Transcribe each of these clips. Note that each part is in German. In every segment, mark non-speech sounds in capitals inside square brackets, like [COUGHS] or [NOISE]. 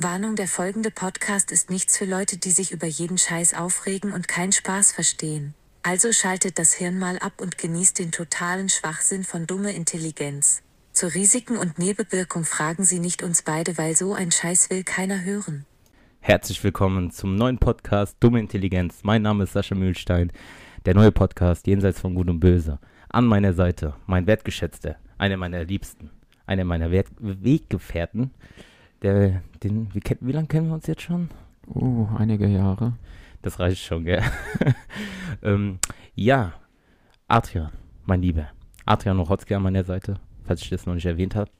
Warnung, der folgende Podcast ist nichts für Leute, die sich über jeden Scheiß aufregen und keinen Spaß verstehen. Also schaltet das Hirn mal ab und genießt den totalen Schwachsinn von dumme Intelligenz. Zu Risiken und Nebenwirkung fragen Sie nicht uns beide, weil so ein Scheiß will keiner hören. Herzlich willkommen zum neuen Podcast Dumme Intelligenz. Mein Name ist Sascha Mühlstein, der neue Podcast Jenseits von Gut und Böse. An meiner Seite mein Wertgeschätzter, einer meiner Liebsten, einer meiner Wert Weggefährten. Der, den, wie, wie lange kennen wir uns jetzt schon? Oh, einige Jahre. Das reicht schon, gell? [LAUGHS] ähm, ja, Adrian, mein Lieber. Adrian Nochotzki an meiner Seite, falls ich das noch nicht erwähnt habe.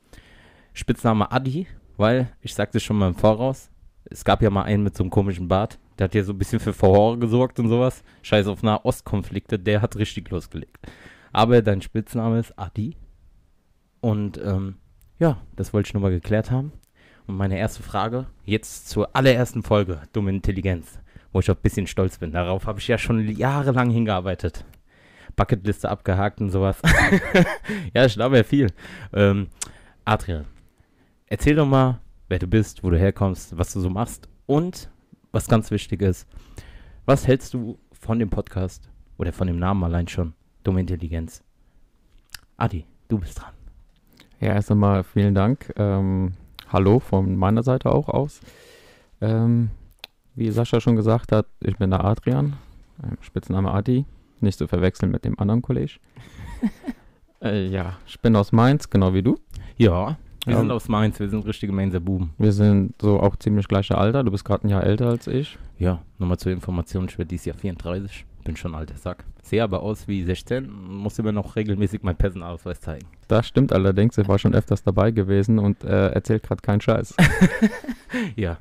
Spitzname Adi, weil, ich sagte schon mal im Voraus, es gab ja mal einen mit so einem komischen Bart, der hat ja so ein bisschen für Verhore gesorgt und sowas. Scheiß auf Nahostkonflikte, der hat richtig losgelegt. Aber dein Spitzname ist Adi. Und ähm, ja, das wollte ich nur mal geklärt haben. Und meine erste Frage, jetzt zur allerersten Folge, Dumme Intelligenz, wo ich auch ein bisschen stolz bin. Darauf habe ich ja schon jahrelang hingearbeitet. Bucketliste abgehakt und sowas. [LAUGHS] ja, ich glaube ja viel. Ähm, Adrian, erzähl doch mal, wer du bist, wo du herkommst, was du so machst und was ganz wichtig ist, was hältst du von dem Podcast oder von dem Namen allein schon, Dumme Intelligenz? Adi, du bist dran. Ja, erst einmal vielen Dank. Ähm, hallo von meiner Seite auch aus. Ähm, wie Sascha schon gesagt hat, ich bin der Adrian, Spitzname Adi, nicht zu verwechseln mit dem anderen Kollege. [LAUGHS] äh, ja, ich bin aus Mainz, genau wie du. Ja, wir Ja. sind aus Mainz, wir sind richtige Mainzer Buben. Wir sind so auch ziemlich gleiche Alter. Du bist gerade ein Jahr älter als ich. Ja, nochmal zur Information, ich werde dieses Jahr 34, bin schon alter Sack. Sehe aber aus wie 16, muss immer noch regelmäßig meinen Personalausweis zeigen. Das stimmt allerdings. Ich war schon öfters dabei gewesen und äh, erzählt gerade keinen Scheiß. [LAUGHS] Ja.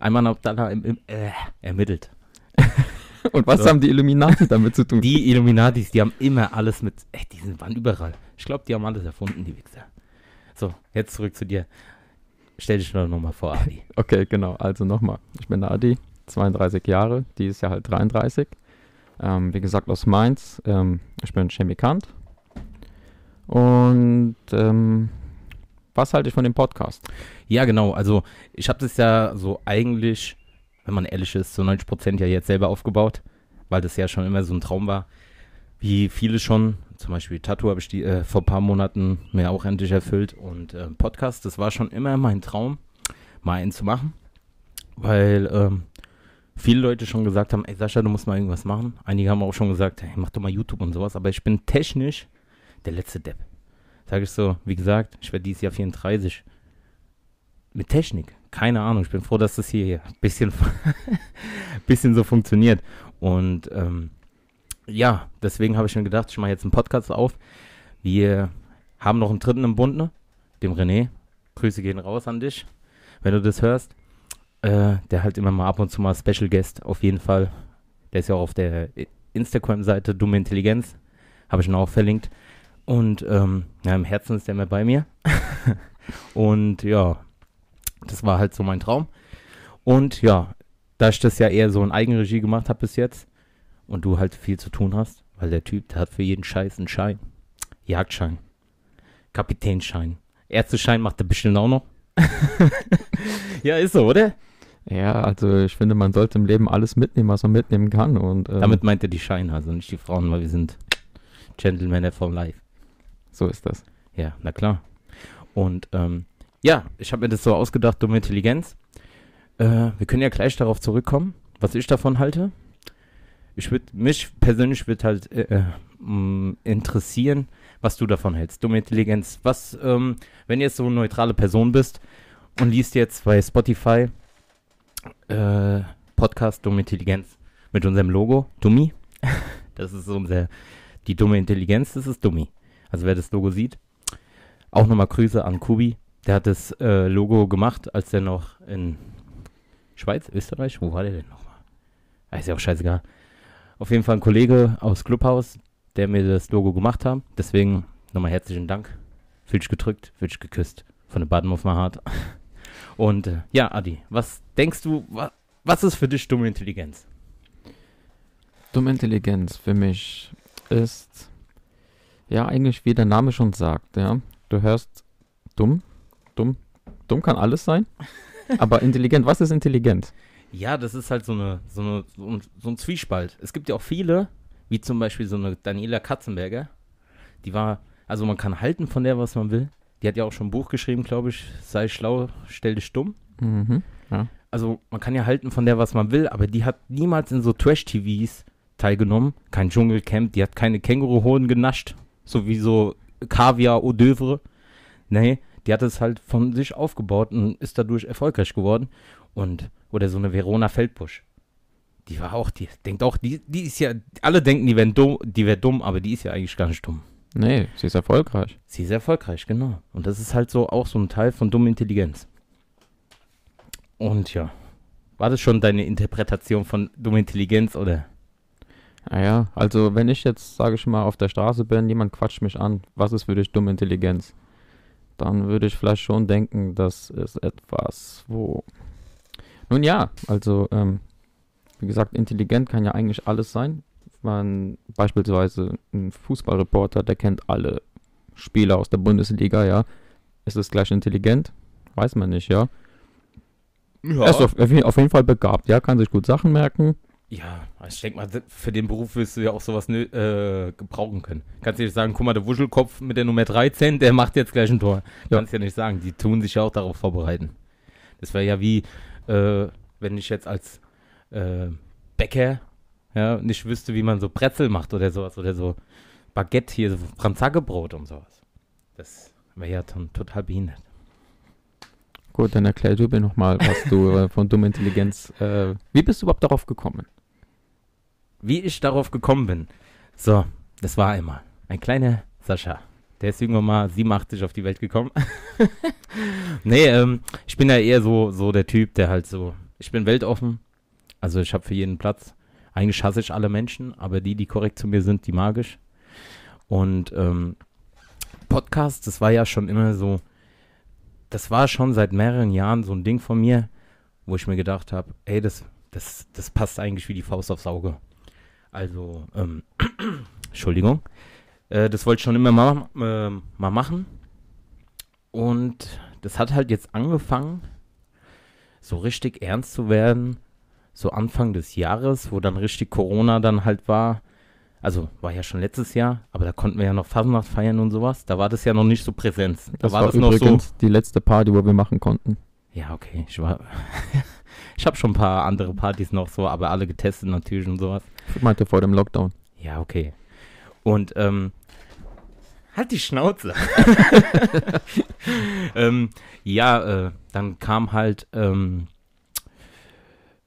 Einmal Abdallah im, im, äh, ermittelt. [LAUGHS] Und was So. haben die Illuminati damit zu tun? [LAUGHS] Die Illuminatis, die haben immer alles mit. Ey, die sind, waren überall. Ich glaube, die haben alles erfunden, die Wichser. So, jetzt zurück zu dir. Stell dich doch nochmal vor, Adi. Okay, genau. Also nochmal. Ich bin der Adi, 32 Jahre, dieses Jahr halt 33. Ähm, wie gesagt, aus Mainz. Ähm, ich bin Chemikant. Und ähm, was halte ich von dem Podcast? Ja, genau. Also, ich habe das ja so eigentlich, wenn man ehrlich ist, so 90 Prozent ja jetzt selber aufgebaut, weil das ja schon immer so ein Traum war. Wie viele schon, zum Beispiel Tattoo habe ich die äh, vor ein paar Monaten mir auch endlich erfüllt und äh, Podcast, das war schon immer mein Traum, mal einen zu machen, weil ähm, viele Leute schon gesagt haben, ey Sascha, du musst mal irgendwas machen. Einige haben auch schon gesagt, hey, mach doch mal YouTube und sowas, aber ich bin technisch der letzte Depp. Sag ich so, wie gesagt, ich werde dieses Jahr 34 mit Technik. Keine Ahnung. Ich bin froh, dass das hier ein bisschen, [LAUGHS] bisschen so funktioniert. Und ähm, ja, deswegen habe ich mir gedacht, ich mache jetzt einen Podcast auf. Wir haben noch einen dritten im Bund, dem René. Grüße gehen raus an dich, wenn du das hörst. Äh, der halt immer mal ab und zu mal Special Guest, auf jeden Fall. Der ist ja auch auf der Instagram-Seite Dumme Intelligenz. Habe ich ihn auch verlinkt. Und ähm, ja, im Herzen ist der immer bei mir. [LAUGHS] und ja, das war halt so mein Traum. Und ja, da ich das ja eher so in Eigenregie gemacht habe bis jetzt und du halt viel zu tun hast, weil der Typ, der hat für jeden Scheiß einen Schein. Jagdschein, Kapitänschein, Ärzteschein macht er bestimmt auch noch. [LAUGHS] ja, ist so, oder? Ja, also ich finde, man sollte im Leben alles mitnehmen, was man mitnehmen kann. Und ähm, Damit meint er die Scheine, also nicht die Frauen, weil wir sind Gentlemen for life. so ist das. Ja, na klar. Und ähm, ja, ich habe mir das so ausgedacht, dumme Intelligenz. Äh, wir können ja gleich darauf zurückkommen, was ich davon halte. Ich würde mich persönlich würde halt äh, äh, mh, interessieren, was du davon hältst. Dumme Intelligenz. Was, ähm, wenn du jetzt so eine neutrale Person bist und liest jetzt bei Spotify äh, Podcast Dumme Intelligenz mit unserem Logo, Dummi. [LAUGHS] Das ist so unser, die dumme Intelligenz, das ist Dummi. Also wer das Logo sieht, auch nochmal Grüße an Kubi. Der hat das äh, Logo gemacht, als er noch in Schweiz, Österreich, wo war der denn nochmal? Ah, Ist ja auch scheißegal. Auf jeden Fall ein Kollege aus Clubhaus, der mir das Logo gemacht hat. Deswegen nochmal herzlichen Dank. Fühl dich gedrückt, fühl dich geküsst. Von der Bottom of my heart. Und äh, ja, Adi, was denkst du, wa was ist für dich dumme Intelligenz? Dumme Intelligenz für mich ist, ja, eigentlich wie der Name schon sagt, ja. Du hörst dumm, dumm, dumm kann alles sein. [LAUGHS] Aber intelligent, was ist intelligent? Ja, das ist halt so, eine, so, eine, so, ein, so ein Zwiespalt. Es gibt ja auch viele, wie zum Beispiel so eine Daniela Katzenberger, die war, also man kann halten von der, was man will. Die hat ja auch schon ein Buch geschrieben, glaube ich, sei schlau, stell dich stumm. Mhm. Also man kann ja halten von der, was man will, aber die hat niemals in so Trash-TVs teilgenommen. Kein Dschungelcamp, die hat keine Känguruhoden genascht, so wie so Kaviar d'oeuvre. Nee, die hat es halt von sich aufgebaut und ist dadurch erfolgreich geworden. Und, oder so eine Verona Feldbusch. Die war auch, die denkt auch, die, die ist ja, alle denken, die wäre dumm, die wäre dumm, aber die ist ja eigentlich gar nicht dumm. Nee, sie ist erfolgreich. Sie ist erfolgreich, genau. Und das ist halt so auch so ein Teil von dumme Intelligenz. Und ja, war das schon deine Interpretation von dumme Intelligenz oder? Naja, also wenn ich jetzt, sage ich mal, auf der Straße bin, jemand quatscht mich an, was ist für dich dumme Intelligenz? Dann würde ich vielleicht schon denken, das ist etwas, wo... Nun ja, also, ähm, wie gesagt, intelligent kann ja eigentlich alles sein. Man, beispielsweise ein Fußballreporter, der kennt alle Spieler aus der Bundesliga, ja. Ist es gleich intelligent? Weiß man nicht, ja. Er ist auf, auf jeden Fall begabt, ja, kann sich gut Sachen merken. Ja, ich denke mal, für den Beruf wirst du ja auch sowas äh, gebrauchen können. Kannst du nicht sagen, guck mal, der Wuschelkopf mit der Nummer 13, der macht jetzt gleich ein Tor. Ja. Kannst ja nicht sagen, die tun sich ja auch darauf vorbereiten. Das wäre ja wie, äh, wenn ich jetzt als äh, Bäcker ja, nicht wüsste, wie man so Brezel macht oder sowas oder so Baguette hier, so Franzaggebrot und sowas. Das wäre ja dann total behindert. Gut, dann erklär du mir nochmal, was du äh, von dummer Intelligenz, äh, wie bist du überhaupt darauf gekommen? Wie ich darauf gekommen bin. So, das war einmal ein kleiner Sascha. Der ist irgendwann mal 87 auf die Welt gekommen. [LAUGHS] nee, ähm, ich bin ja eher so, so der Typ, der halt so, ich bin weltoffen. Also ich habe für jeden Platz. Eigentlich hasse ich alle Menschen, aber die, die korrekt zu mir sind, die mag ich. Und ähm, Podcast, das war ja schon immer so, das war schon seit mehreren Jahren so ein Ding von mir, wo ich mir gedacht habe, ey, das, das, das passt eigentlich wie die Faust aufs Auge. Also, ähm, [CLEARS THROAT] Entschuldigung. Äh, das wollte ich schon immer mal, äh, mal machen. Und das hat halt jetzt angefangen, so richtig ernst zu werden, so Anfang des Jahres, wo dann richtig Corona dann halt war. Also war ja schon letztes Jahr, aber da konnten wir ja noch Fasnacht feiern und sowas. Da war das ja noch nicht so präsent. Da Das war, war, das noch so. übrigens die letzte Party, wo wir machen konnten. Ja, okay. Ich war. [LAUGHS] ich habe schon ein paar andere Partys noch so, aber alle getestet natürlich und sowas. Ich meinte vor dem Lockdown. Ja, okay. Und ähm, halt die Schnauze. [LAUGHS] [LAUGHS] ähm, ja, äh, dann kam halt ähm,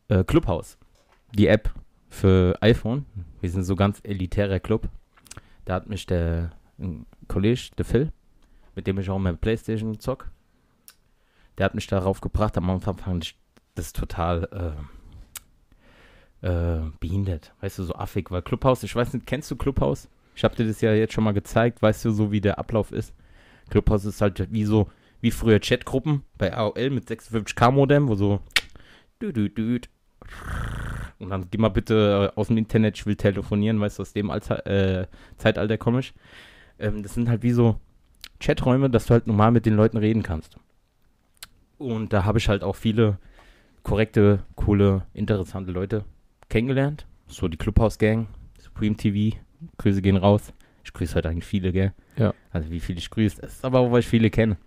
äh, Clubhouse, die App für iPhone. Wir sind so ganz elitärer Club. Da hat mich der Kollege, der Phil, mit dem ich auch meine Playstation zock, der hat mich darauf gebracht. Am Anfang fand ich das total äh, äh, behindert, weißt du, so affig, weil Clubhouse, ich weiß nicht, kennst du Clubhouse? Ich habe dir das ja jetzt schon mal gezeigt, weißt du, so wie der Ablauf ist. Clubhouse ist halt wie so, wie früher Chatgruppen bei AOL mit 56k Modem, wo so du, du, du, und dann geh mal bitte äh, aus dem Internet, ich will telefonieren, weißt du, aus dem Alter, äh, Zeitalter komme ich. Ähm, das sind halt wie so Chaträume, dass du halt normal mit den Leuten reden kannst. Und da habe ich halt auch viele korrekte, coole, interessante Leute kennengelernt. So die Clubhouse-Gang, Supreme TV, Grüße gehen raus. Ich grüße heute eigentlich viele, gell? Ja. Also wie viele ich grüße, das ist aber auch, weil ich viele kenne.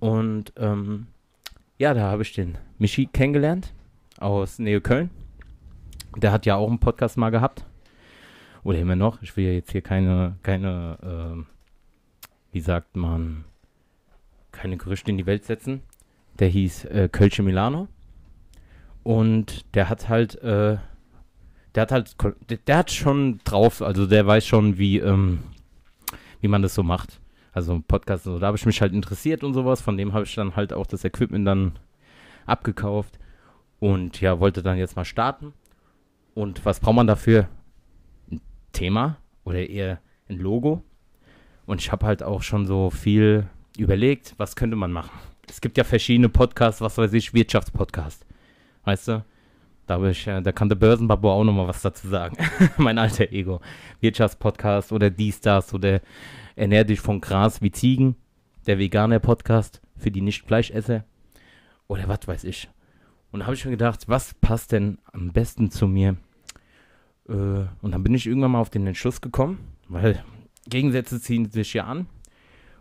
Und ähm, ja, da habe ich den Michi kennengelernt aus Nähe Köln. Der hat ja auch einen Podcast mal gehabt. Oder immer noch. Ich will ja jetzt hier keine, keine, ähm, wie sagt man, keine Gerüchte in die Welt setzen. Der hieß äh, Kölsche Milano. Und der hat halt, äh, der hat halt, der, hat schon drauf, also der weiß schon, wie, ähm, wie man das so macht. Also Podcast, so, da habe ich mich halt interessiert und sowas. Von dem habe ich dann halt auch das Equipment dann abgekauft. Und ja, wollte dann jetzt mal starten. Und was braucht man dafür? Ein Thema oder eher ein Logo. Und ich habe halt auch schon so viel überlegt, was könnte man machen. Es gibt ja verschiedene Podcasts, was weiß ich, Wirtschaftspodcast. Weißt du? Da, ich, äh, da kann der Börsenbabo auch nochmal was dazu sagen. [LAUGHS] mein alter Ego. Wirtschaftspodcast oder dies, das oder Ernähr dich von Gras wie Ziegen. Der Veganer Podcast für die Nicht-Fleischesser. Oder was weiß ich. Und da habe ich mir gedacht, was passt denn am besten zu mir? Äh, und dann bin ich irgendwann mal auf den Entschluss gekommen, weil Gegensätze ziehen sich ja an.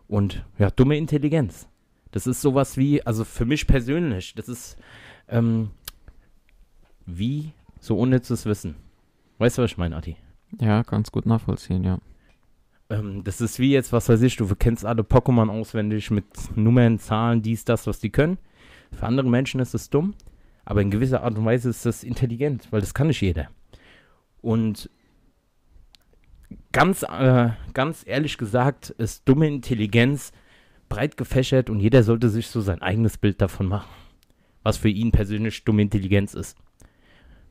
Und ja, dumme Intelligenz. Das ist sowas wie, also für mich persönlich, das ist ähm, wie so unnützes Wissen. Weißt du, was ich meine, Adi? Ja, ganz gut nachvollziehen, ja. Ähm, das ist wie jetzt, was weiß ich, du kennst alle Pokémon auswendig mit Nummern, Zahlen, dies, das, was die können. Für andere Menschen ist es dumm, aber in gewisser Art und Weise ist das intelligent, weil das kann nicht jeder. Und ganz, äh, ganz ehrlich gesagt ist dumme Intelligenz breit gefächert und jeder sollte sich so sein eigenes Bild davon machen, was für ihn persönlich dumme Intelligenz ist.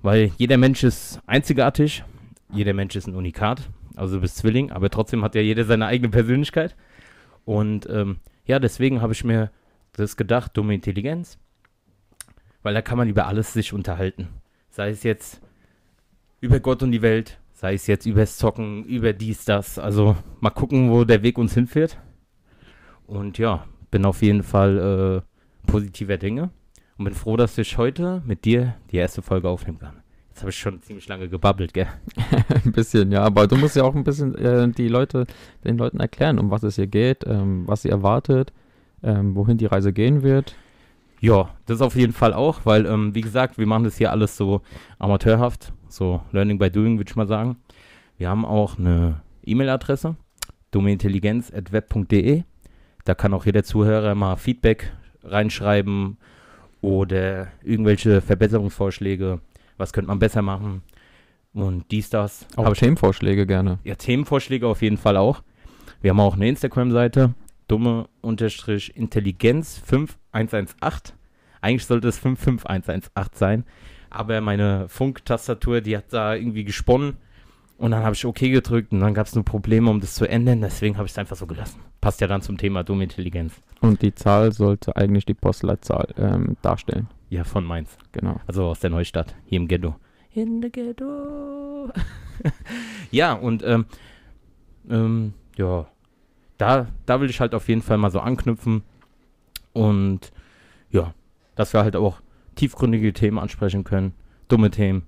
Weil jeder Mensch ist einzigartig, jeder Mensch ist ein Unikat, also du bist Zwilling, aber trotzdem hat ja jeder seine eigene Persönlichkeit. Und ähm, ja, deswegen habe ich mir das gedacht, dumme Intelligenz, weil da kann man über alles sich unterhalten. Sei es jetzt über Gott und die Welt, sei es jetzt übers Zocken, über dies, das. Also mal gucken, wo der Weg uns hinführt. Und ja, bin auf jeden Fall äh, positiver Dinge und bin froh, dass ich heute mit dir die erste Folge aufnehmen kann. Jetzt habe ich schon ziemlich lange gebabbelt, gell? [LAUGHS] ein bisschen, ja, aber du musst ja auch ein bisschen äh, die Leute, den Leuten erklären, um was es hier geht, ähm, was sie erwartet, ähm, wohin die Reise gehen wird. Ja, das auf jeden Fall auch, weil, ähm, wie gesagt, wir machen das hier alles so amateurhaft, so Learning by Doing, würde ich mal sagen. Wir haben auch eine E-Mail-Adresse, domeintelligenz.web.de. Da kann auch jeder Zuhörer mal Feedback reinschreiben oder irgendwelche Verbesserungsvorschläge. Was könnte man besser machen? Und dies, das. Auch Themenvorschläge gerne. Ja, Themenvorschläge auf jeden Fall auch. Wir haben auch eine Instagram-Seite, dumme-intelligenz5 118. Eigentlich sollte es 55118 sein. Aber meine Funktastatur, die hat da irgendwie gesponnen. Und dann habe ich OK gedrückt und dann gab es nur Probleme, um das zu ändern. Deswegen habe ich es einfach so gelassen. Passt ja dann zum Thema dumme Intelligenz. Und die Zahl sollte eigentlich die Postleitzahl ähm, darstellen. Ja, von Mainz. Genau. Also aus der Neustadt, hier im Ghetto. In the Ghetto. [LAUGHS] ja, und ähm, ähm, ja, da, da will ich halt auf jeden Fall mal so anknüpfen. Und ja, dass wir halt auch tiefgründige Themen ansprechen können, dumme Themen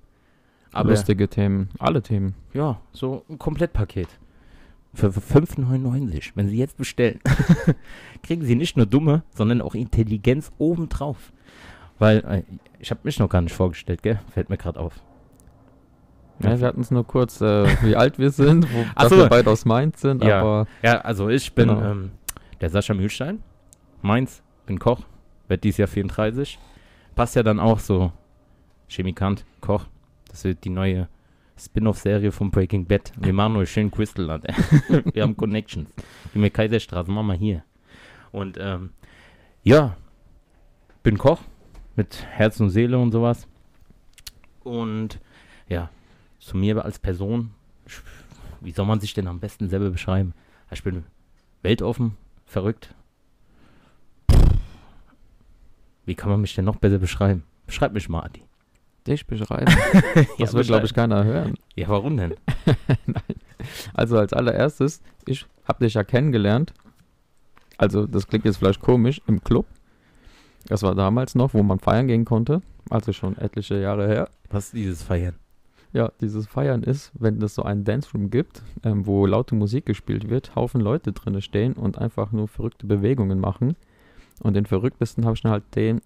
aber Lustige Themen, alle Themen. Ja, so ein Komplettpaket. Für 5,99. Wenn Sie jetzt bestellen, [LAUGHS] kriegen Sie nicht nur dumme, sondern auch Intelligenz obendrauf. Weil, äh, ich habe mich noch gar nicht vorgestellt, gell? Fällt mir gerade auf. Ja, wir hatten es nur kurz, äh, wie alt wir [LAUGHS] sind, wo dass so. wir beide aus Mainz sind, ja. aber. Ja, also ich bin genau. ähm, der Sascha Mühlstein, Mainz, bin Koch, werde dieses Jahr 34. Passt ja dann auch so, Chemikant, Koch, das wird die neue Spin-off-Serie von Breaking Bad. Wir machen nur schön Crystalland. [LAUGHS] wir haben Connections. Wie mir Kaiserstraße, machen wir hier. Und ähm, ja, bin Koch mit Herz und Seele und sowas. Und ja, zu mir als Person, wie soll man sich denn am besten selber beschreiben? Ich bin weltoffen, verrückt. Wie kann man mich denn noch besser beschreiben? Beschreib mich mal, Adi. Dich beschreiben? [LAUGHS] Das ja, wird, glaube ich, keiner hören. Ja, warum denn? [LAUGHS] Nein. Also als allererstes, ich habe dich ja kennengelernt. Also das klingt jetzt vielleicht komisch, im Club. Das war damals noch, wo man feiern gehen konnte. Also schon etliche Jahre her. Was ist dieses Feiern? Ja, dieses Feiern ist, wenn es so einen Dance Room gibt, ähm, wo laute Musik gespielt wird, Haufen Leute drinne stehen und einfach nur verrückte Bewegungen machen. Und den verrücktesten habe ich dann halt den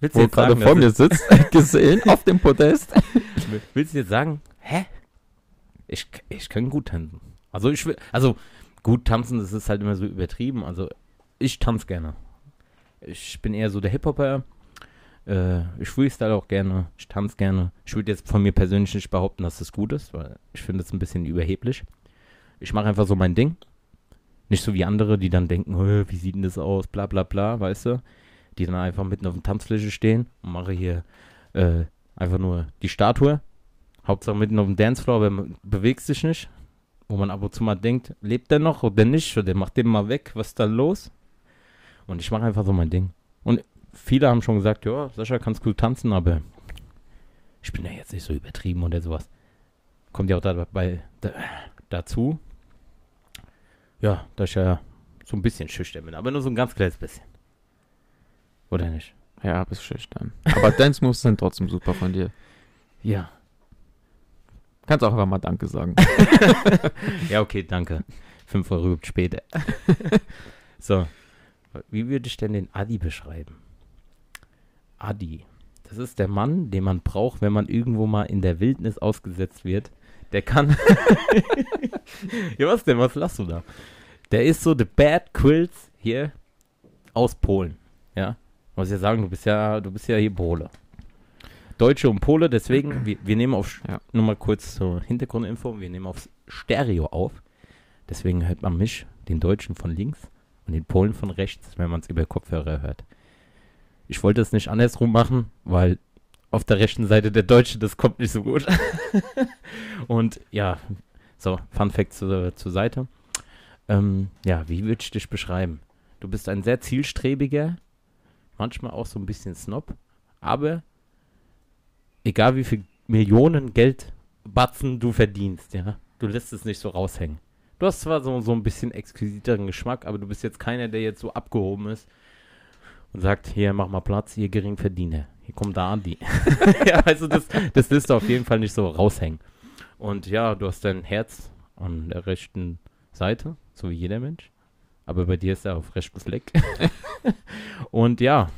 Willst wo gerade vor mir sitzt, [LAUGHS] gesehen auf dem Podest. [LAUGHS] Willst du jetzt sagen, hä? Ich, ich kann gut tanzen. Also ich will, also gut tanzen, das ist halt immer so übertrieben. Also ich tanze gerne. Ich bin eher so der Hip-Hopper. Äh, ich freestyle auch gerne. Ich tanze gerne. Ich würde jetzt von mir persönlich nicht behaupten, dass das gut ist, weil ich finde es ein bisschen überheblich. Ich mache einfach so mein Ding. Nicht so wie andere, die dann denken, wie sieht denn das aus, bla bla bla, weißt du die dann einfach mitten auf der Tanzfläche stehen und mache hier äh, einfach nur die Statue. Hauptsache mitten auf dem Dancefloor, aber bewegt sich nicht. Wo man ab und zu mal denkt, lebt der noch oder nicht? Oder macht den mal weg, was ist da los? Und ich mache einfach so mein Ding. Und viele haben schon gesagt, ja, Sascha, kannst gut tanzen, aber ich bin ja jetzt nicht so übertrieben oder sowas. Kommt ja auch dabei da, dazu. Ja, dass ich ja so ein bisschen schüchtern bin, aber nur so ein ganz kleines bisschen. Oder nicht? Ja, bist schüchtern. Aber Dance Moves sind trotzdem super von dir. Ja. Kannst auch einfach mal Danke sagen. [LAUGHS] Ja, okay, danke. Fünf Euro später. [LAUGHS] so. Wie würde ich denn den Adi beschreiben? Adi. Das ist der Mann, den man braucht, wenn man irgendwo mal in der Wildnis ausgesetzt wird. Der kann. [LAUGHS] ja, was denn? Was lachst du da? Der ist so the bad Quills hier aus Polen. Ja. Muss ich ja sagen, du bist ja, du bist ja hier Pole. Deutsche und Pole, deswegen, wir, wir nehmen auf, Ja. nur mal kurz zur Hintergrundinfo, wir nehmen auf Stereo auf. Deswegen hört man mich, den Deutschen von links und den Polen von rechts, wenn man es über Kopfhörer hört. Ich wollte es nicht andersrum machen, weil auf der rechten Seite der Deutsche, das kommt nicht so gut. [LAUGHS] und ja, so, Fun Fact zur, zur Seite. Ähm, ja, wie würde ich dich beschreiben? Du bist ein sehr zielstrebiger, manchmal auch so ein bisschen Snob, aber egal wie viel Millionen Geldbatzen du verdienst, ja, du lässt es nicht so raushängen. Du hast zwar so, so ein bisschen exquisiteren Geschmack, aber du bist jetzt keiner, der jetzt so abgehoben ist und sagt, hier, mach mal Platz, ihr Geringverdiener. Hier kommt da Andi. [LAUGHS] ja, also das, das lässt du auf jeden Fall nicht so raushängen. Und ja, du hast dein Herz an der rechten Seite, so wie jeder Mensch. Aber bei dir ist er auf rechtem Fleck. [LAUGHS] und ja,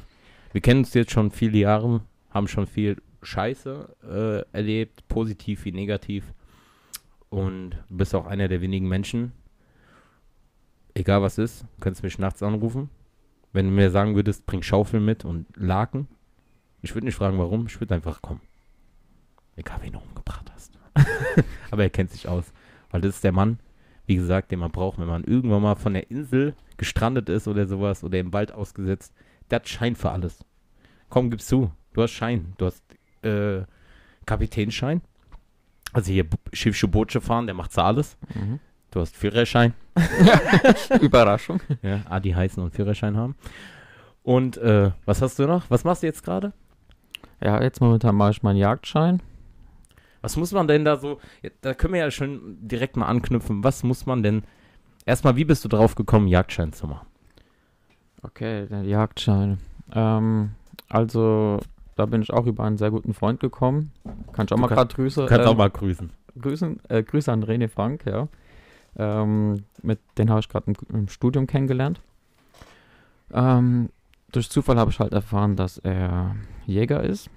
wir kennen uns jetzt schon viele Jahre, haben schon viel Scheiße äh, erlebt, positiv wie negativ. Und du bist auch einer der wenigen Menschen, egal was ist, könntest mich nachts anrufen. Wenn du mir sagen würdest, bring Schaufel mit und Laken, ich würde nicht fragen, warum, ich würde einfach kommen. Egal, wen du umgebracht hast. [LAUGHS] Aber er kennt sich aus. Weil das ist der Mann, wie gesagt, den man braucht, wenn man irgendwann mal von der Insel gestrandet ist oder sowas oder im Wald ausgesetzt. Der hat Schein für alles. Komm, gib's zu. Du hast Schein. Du hast äh, Kapitänschein. Also hier Schiffsche Bootsche fahren, der macht alles. Mhm. Du hast Führerschein. [LAUGHS] Überraschung. Ja, Adi heißen und Führerschein haben. Und äh, was hast du noch? Was machst du jetzt gerade? Ja, jetzt momentan mache ich meinen Jagdschein. Was muss man denn da so, da können wir ja schon direkt mal anknüpfen. Was muss man denn, erstmal, wie bist du drauf gekommen, Jagdschein zu machen? Okay, der Jagdschein. Ähm, also, da bin ich auch über einen sehr guten Freund gekommen. Kann ich auch Du mal gerade Grüße. Du kannst ähm, auch mal grüßen. Grüßen, äh, Grüße an René Frank, ja. Ähm, mit den habe ich gerade im, im Studium kennengelernt. Ähm, durch Zufall habe ich halt erfahren, dass er Jäger ist.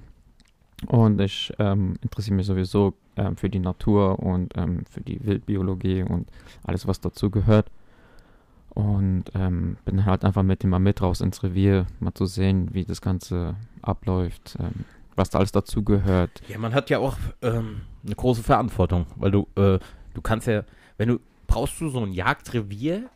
Und ich ähm, interessiere mich sowieso ähm, für die Natur und ähm, für die Wildbiologie und alles, was dazu gehört. Und ähm, bin halt einfach mit ihm mal mit raus ins Revier, mal zu sehen, wie das Ganze abläuft, ähm, was da alles dazu gehört. Ja, man hat ja auch ähm, eine große Verantwortung, weil du, äh, du kannst ja, wenn du, brauchst du so ein Jagdrevier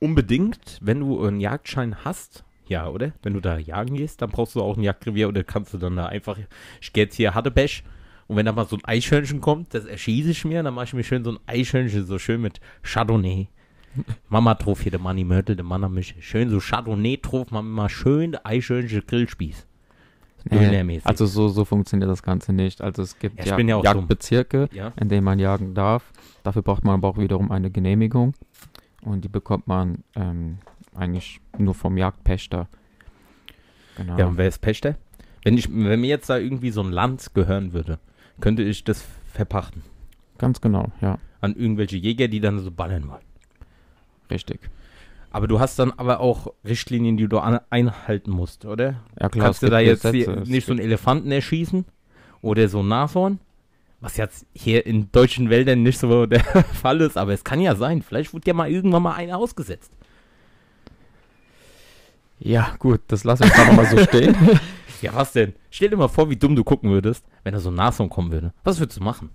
unbedingt, wenn du einen Jagdschein hast, ja, oder? Wenn du da jagen gehst, dann brauchst du auch ein Jagdrevier oder kannst du dann da einfach, ich gehe jetzt hier Hadebesch und wenn da mal so ein Eichhörnchen kommt, das erschieße ich mir, dann mache ich mir schön so ein Eichhörnchen, so schön mit Chardonnay. [LAUGHS] Mama drauf hier, der Manni Mörtel, der Mann mich. Schön so Chardonnay drauf, machen wir mal schön Eichhörnchen Grillspieß. Dönermäßig. Also so, so funktioniert das Ganze nicht. Also es gibt Ja, ja. Jagdbezirke, Ja. in denen man jagen darf. Dafür braucht man aber auch wiederum eine Genehmigung. Und die bekommt man ähm, eigentlich nur vom Jagdpächter. Genau. Ja, und wer ist Pächter? Wenn, ich, wenn mir jetzt da irgendwie so ein Land gehören würde, könnte ich das verpachten. Ganz genau, ja, An irgendwelche Jäger, die dann so ballern wollen. richtig. Aber du hast dann aber auch Richtlinien, die du an, einhalten musst, oder? Ja klar, Kannst du da jetzt es nicht so einen Elefanten erschießen? Oder so ein Nashorn? Was jetzt hier in deutschen Wäldern nicht so der [LAUGHS] Fall ist, aber es kann ja sein. Vielleicht wird ja mal irgendwann mal einer ausgesetzt. Ja, gut, das lassen wir einfach mal so stehen. [LAUGHS] Ja, was denn? Stell dir mal vor, wie dumm du gucken würdest, wenn da so ein Nashorn kommen würde. Was würdest du machen?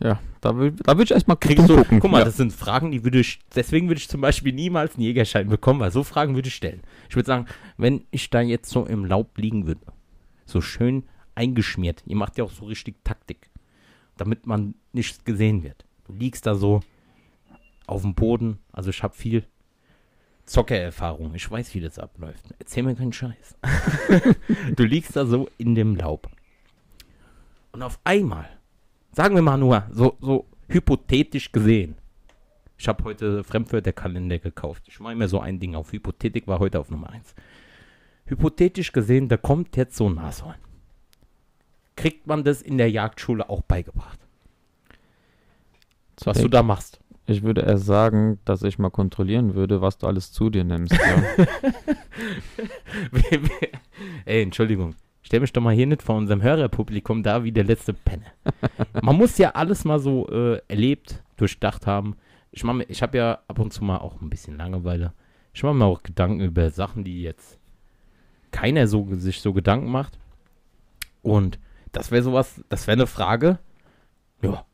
Ja, da will, da will ich erstmal Kriegst du, guck mal, ja. das sind Fragen, die würde ich, deswegen würde ich zum Beispiel niemals einen Jägerschein bekommen, weil so Fragen würde ich stellen. Ich würde sagen, wenn ich da jetzt so im Laub liegen würde, so schön eingeschmiert, ihr macht ja auch so richtig Taktik, damit man nicht gesehen wird. Du liegst da so auf dem Boden, also ich habe viel Zockererfahrung, ich weiß, wie das abläuft. Erzähl mir keinen Scheiß. [LAUGHS] du liegst da so in dem Laub. Und auf einmal sagen wir mal nur, so, so hypothetisch gesehen. Ich habe heute Fremdwörterkalender gekauft. Ich mache immer so ein Ding auf. Hypothetik war heute auf Nummer 1. hypothetisch gesehen, da kommt jetzt so ein Nashorn. Kriegt man das in der Jagdschule auch beigebracht? Was du da machst. Ich würde erst sagen, dass ich mal kontrollieren würde, was du alles zu dir nimmst. Ja. [LAUGHS] Ey, Entschuldigung. Stell mich doch mal hier nicht vor unserem Hörerpublikum da wie der letzte Penne. Man muss ja alles mal so äh, erlebt, durchdacht haben. Ich, mach ich habe ja ab und zu mal auch ein bisschen Langeweile. Ich mache mir auch Gedanken über Sachen, die jetzt keiner so, sich so Gedanken macht. Und das wäre sowas, das wäre eine Frage, ja,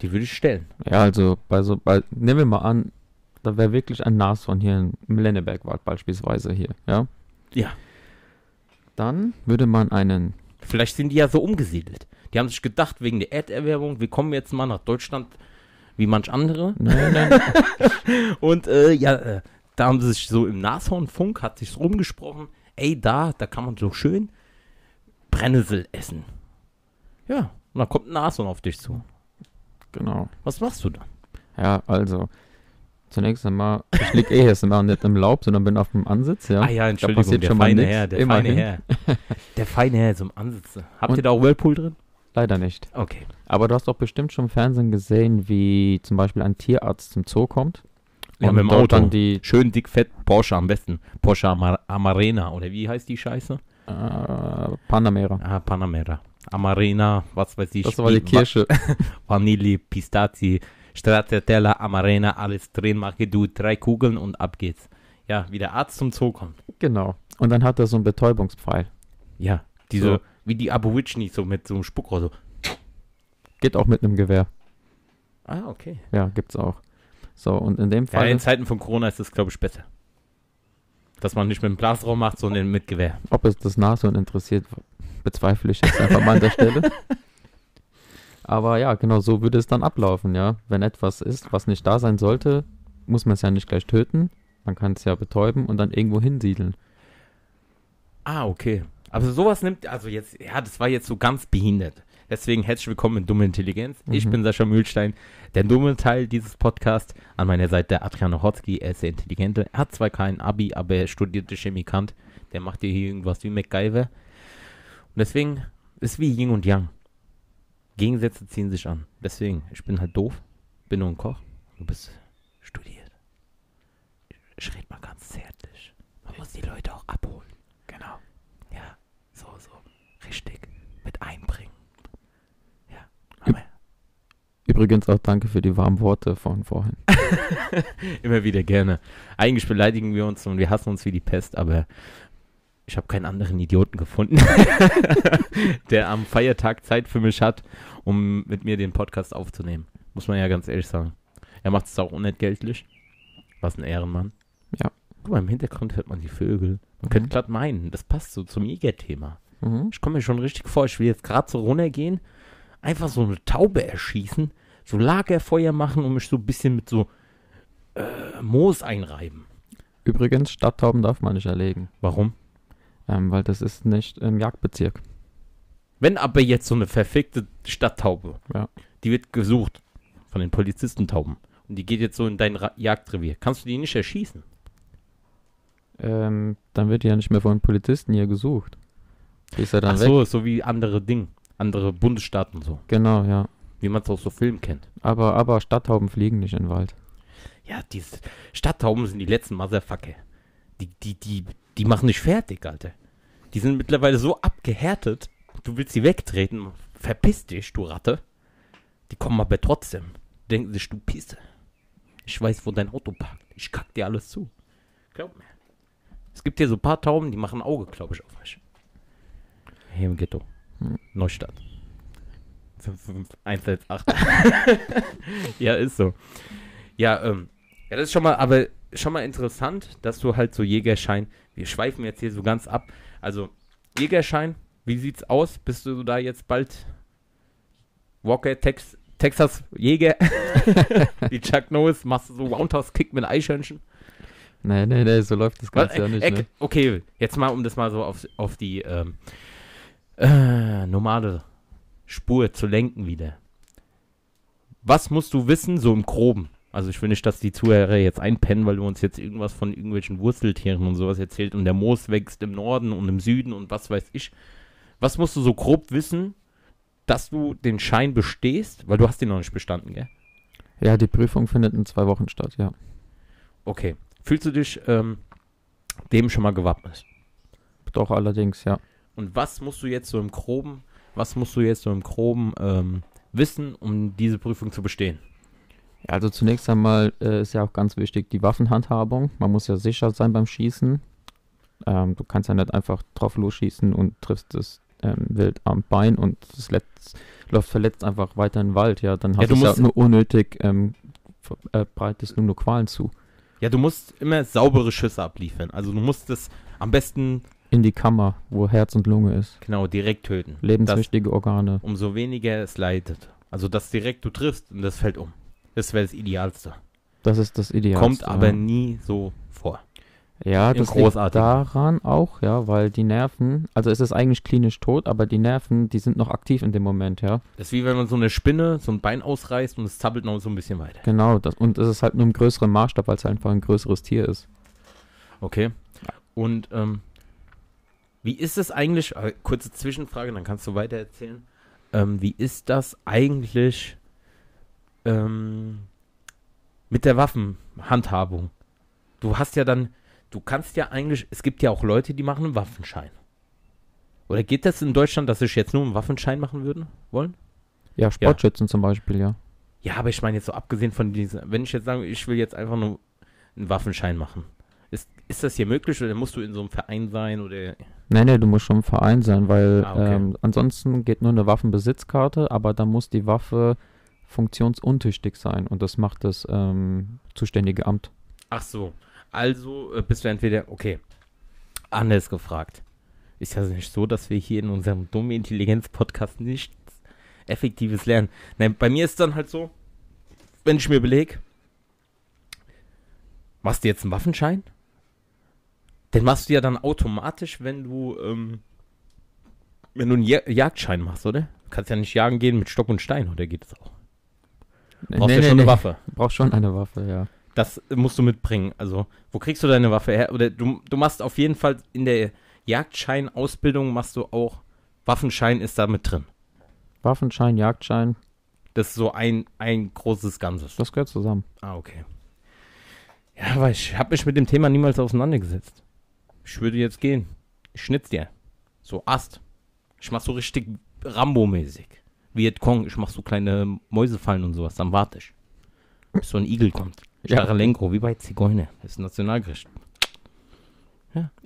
die würde ich stellen. ja, also bei so, bei, nehmen wir mal an, da wäre wirklich ein Nashorn hier im Lennebergwald beispielsweise hier, ja. Ja. Dann würde man einen, Vielleicht sind die ja so umgesiedelt. Die haben sich gedacht, wegen der Erderwärmung, wir kommen jetzt mal nach Deutschland wie manch andere. nein, nein, [LAUGHS] Und äh, ja, äh, da haben sie sich so im Nashornfunk, hat sich rumgesprochen, ey, da, da kann man so schön Brennnessel essen. Ja, und dann kommt ein Nashorn auf dich zu. genau. Was machst du dann? Ja, also, zunächst einmal, ich lieg eh jetzt mal nicht im Laub, sondern bin auf dem Ansitz, ja. Ah ja, Entschuldigung, passiert der schon feine Herr, der immerhin. feine Herr. [LAUGHS] Der feine Herr zum Ansitzen. Habt Und- ihr da auch Whirlpool drin? Leider nicht. Okay. Aber du hast doch bestimmt schon im Fernsehen gesehen, wie zum Beispiel ein Tierarzt zum Zoo kommt. Ja, und mit dem Auto. dann die Schön dick fett Porsche am besten. Porsche Amar Amarena oder wie heißt die Scheiße? äh, Panamera. Ah, Panamera. Amarena, was weiß ich. Das war die Kirsche. [LAUGHS] Vanille, Pistazie, Stracciatella, Amarena, alles drin, mache du drei Kugeln und ab geht's. Ja, wie der Arzt zum Zoo kommt. genau. Und dann hat er so einen Betäubungspfeil. Ja, diese, So. wie die Aborigine, so mit so einem Spuckrohr, so. Geht auch mit einem Gewehr. Ah, okay. Ja, gibt's auch. So, und in dem Ja, Fall, in Zeiten von Corona ist das, glaube ich, besser. Dass man nicht mit dem Blasrohr macht, sondern mit Gewehr. ob es das Nashorn interessiert, bezweifle ich jetzt einfach mal an der [LAUGHS] Stelle. Aber ja, genau so würde es dann ablaufen, ja. Wenn etwas ist, was nicht da sein sollte, muss man es ja nicht gleich töten. Man kann es ja betäuben und dann irgendwo hinsiedeln. Ah, okay. Aber sowas nimmt, also jetzt, ja, das war jetzt so ganz behindert. Deswegen herzlich willkommen in Dumme Intelligenz. Ich Mhm. bin Sascha Mühlstein, der dumme Teil dieses Podcasts. An meiner Seite Adrian Ochotski, er ist der Intelligente. Er hat zwar kein Abi, aber er studierte Chemikant. Der macht hier irgendwas wie MacGyver. Und deswegen ist wie Yin und Yang. Gegensätze ziehen sich an. Deswegen, ich bin halt doof, bin nur ein Koch. Du bist studiert. Ich, rede mal ganz zärtlich. Man muss die Leute auch abholen. Genau. Ja, so, so. Richtig. Mit einbringen. Ja. Aber Übrigens auch danke für die warmen Worte von vorhin. [LAUGHS] immer wieder gerne. Eigentlich beleidigen wir uns und wir hassen uns wie die Pest, aber ich habe keinen anderen Idioten gefunden, [LAUGHS] der am Feiertag Zeit für mich hat, um mit mir den Podcast aufzunehmen. Muss man ja ganz ehrlich sagen. Er macht es auch unentgeltlich. Was ein Ehrenmann. Ja. Guck mal, im Hintergrund hört man die Vögel. Man Mhm. könnte glatt meinen, das passt so zum Jägerthema. Mhm. Ich komme mir schon richtig vor, ich will jetzt gerade so runtergehen, einfach so eine Taube erschießen, so Lagerfeuer machen und mich so ein bisschen mit so äh, Moos einreiben. Übrigens, Stadttauben darf man nicht erlegen, Warum? Ähm, weil das ist nicht im Jagdbezirk. Wenn aber jetzt so eine verfickte Stadttaube, Ja. die wird gesucht von den Polizistentauben und die geht jetzt so in dein Ra Jagdrevier, kannst du die nicht erschießen? Ähm, dann wird die ja nicht mehr von Polizisten hier gesucht. Die ist ja dann Ach weg. so, so wie andere Dinge, andere Bundesstaaten so, Genau, ja. wie man es aus so Filmen kennt. Aber, aber Stadttauben fliegen nicht in den Wald. Ja, diese Stadttauben sind die letzten Motherfucker. Die, die, die, die machen dich fertig, Alter. Die sind mittlerweile so abgehärtet, du willst sie wegtreten, verpiss dich, du Ratte. Die kommen aber trotzdem. Denken sich, du Pisse. Ich weiß, wo dein Auto parkt. Ich kack dir alles zu. Glaub mir. Es gibt hier so ein paar Tauben, die machen Auge, glaube ich, auf mich. Hier im Ghetto. Hm. Neustadt. 118. [LAUGHS] ja, ist so. Ja, ähm, ja, das ist schon mal, aber schon mal interessant, dass du halt so Jägerschein, wir schweifen jetzt hier so ganz ab. Also, Jägerschein, wie sieht's aus? Bist du da jetzt bald Walker, Tex, Texas Jäger? [LAUGHS] wie Chuck Norris, machst du so Roundhouse-Kick mit Eichhörnchen? Nee, nee, nee, so läuft das Ganze ja nicht. äh, Ne? Okay, jetzt mal, um das mal so auf, auf die ähm, äh, normale Spur zu lenken wieder. Was musst du wissen, so im Groben? Also ich will nicht, dass die Zuhörer jetzt einpennen, weil du uns jetzt irgendwas von irgendwelchen Wurzeltieren und sowas erzählt und der Moos wächst im Norden und im Süden und was weiß ich. Was musst du so grob wissen, dass du den Schein bestehst? Weil du hast den noch nicht bestanden, gell? Ja, die Prüfung findet in zwei Wochen statt, ja. Okay. Fühlst du dich ähm, dem schon mal gewappnet? Doch, allerdings, ja. Und was musst du jetzt so im Groben, was musst du jetzt so im Groben ähm, wissen, um diese Prüfung zu bestehen? Ja, Also zunächst einmal äh, ist ja auch ganz wichtig die Waffenhandhabung. Man muss ja sicher sein beim Schießen. Ähm, du kannst ja nicht einfach drauf losschießen und triffst das ähm, Wild am Bein und das letzt, läuft verletzt einfach weiter in den Wald. Ja, dann hast du du ja nur unnötig, ähm, äh, breitest du nur Qualen zu. Ja, du musst immer saubere Schüsse abliefern. Also du musst es am besten In die Kammer, wo Herz und Lunge ist. genau direkt töten. Lebenswichtige Organe. umso weniger es leidet. Also dass direkt du triffst und das fällt um. Das wäre das Idealste. Das ist das Ideal. Kommt aber nie so vor. Ja, Im das liegt Großartigen. daran auch, ja, weil die Nerven, also es ist eigentlich klinisch tot, aber die Nerven, die sind noch aktiv in dem Moment, ja. Das ist wie wenn man so eine Spinne so ein Bein ausreißt und es zappelt noch so ein bisschen weiter. Genau, das, und es ist halt nur im größeren Maßstab, weil es einfach ein größeres Tier ist. Okay. Und ähm, wie ist es eigentlich, äh, kurze Zwischenfrage, dann kannst du weiter erzählen. Ähm, wie ist das eigentlich ähm, mit der Waffenhandhabung? Du hast ja dann, du kannst ja eigentlich, es gibt ja auch Leute, die machen einen Waffenschein. Oder geht das in Deutschland, dass sie jetzt nur einen Waffenschein machen würden, wollen? Ja, Sportschützen zum Beispiel, ja. Ja, aber ich meine jetzt so abgesehen von diesen, wenn ich jetzt sage, ich will jetzt einfach nur einen Waffenschein machen. Ist, ist das hier möglich oder musst du in so einem Verein sein oder Nee, nee, du musst schon im Verein sein, weil Ah, okay. ähm, ansonsten geht nur eine Waffenbesitzkarte, aber da muss die Waffe funktionsuntüchtig sein und das macht das ähm, zuständige Amt. Ach so. Also äh, bist du entweder, okay, anders gefragt. Ist ja nicht so, dass wir hier in unserem dumme Intelligenz-Podcast nichts Effektives lernen. Nein, bei mir ist dann halt so, wenn ich mir überlege, machst du jetzt einen Waffenschein? Den machst du ja dann automatisch, wenn du, ähm, wenn du einen ja Jagdschein machst, oder? Du kannst ja nicht jagen gehen mit Stock und Stein, oder geht das auch? Brauchst nee, ja nee, schon nee. eine Waffe. Du brauchst schon eine Waffe, ja. Das musst du mitbringen. Also, wo kriegst du deine Waffe her? Oder du, du machst auf jeden Fall in der Jagdschein-Ausbildung machst du auch Waffenschein ist da mit drin. Waffenschein, Jagdschein, Das ist so ein, ein großes Ganzes. das gehört zusammen. Ah, okay. Ja, aber ich habe mich mit dem Thema niemals auseinandergesetzt. Ich würde jetzt gehen. Ich schnitz dir. So Ast. Ich mach so richtig Rambo-mäßig. Viet Cong. Ich mach so kleine Mäusefallen und sowas. Dann warte ich. Bis so ein Igel kommt. Ja. Staralenko, wie bei Zigeuner. Das ist ein Nationalgericht.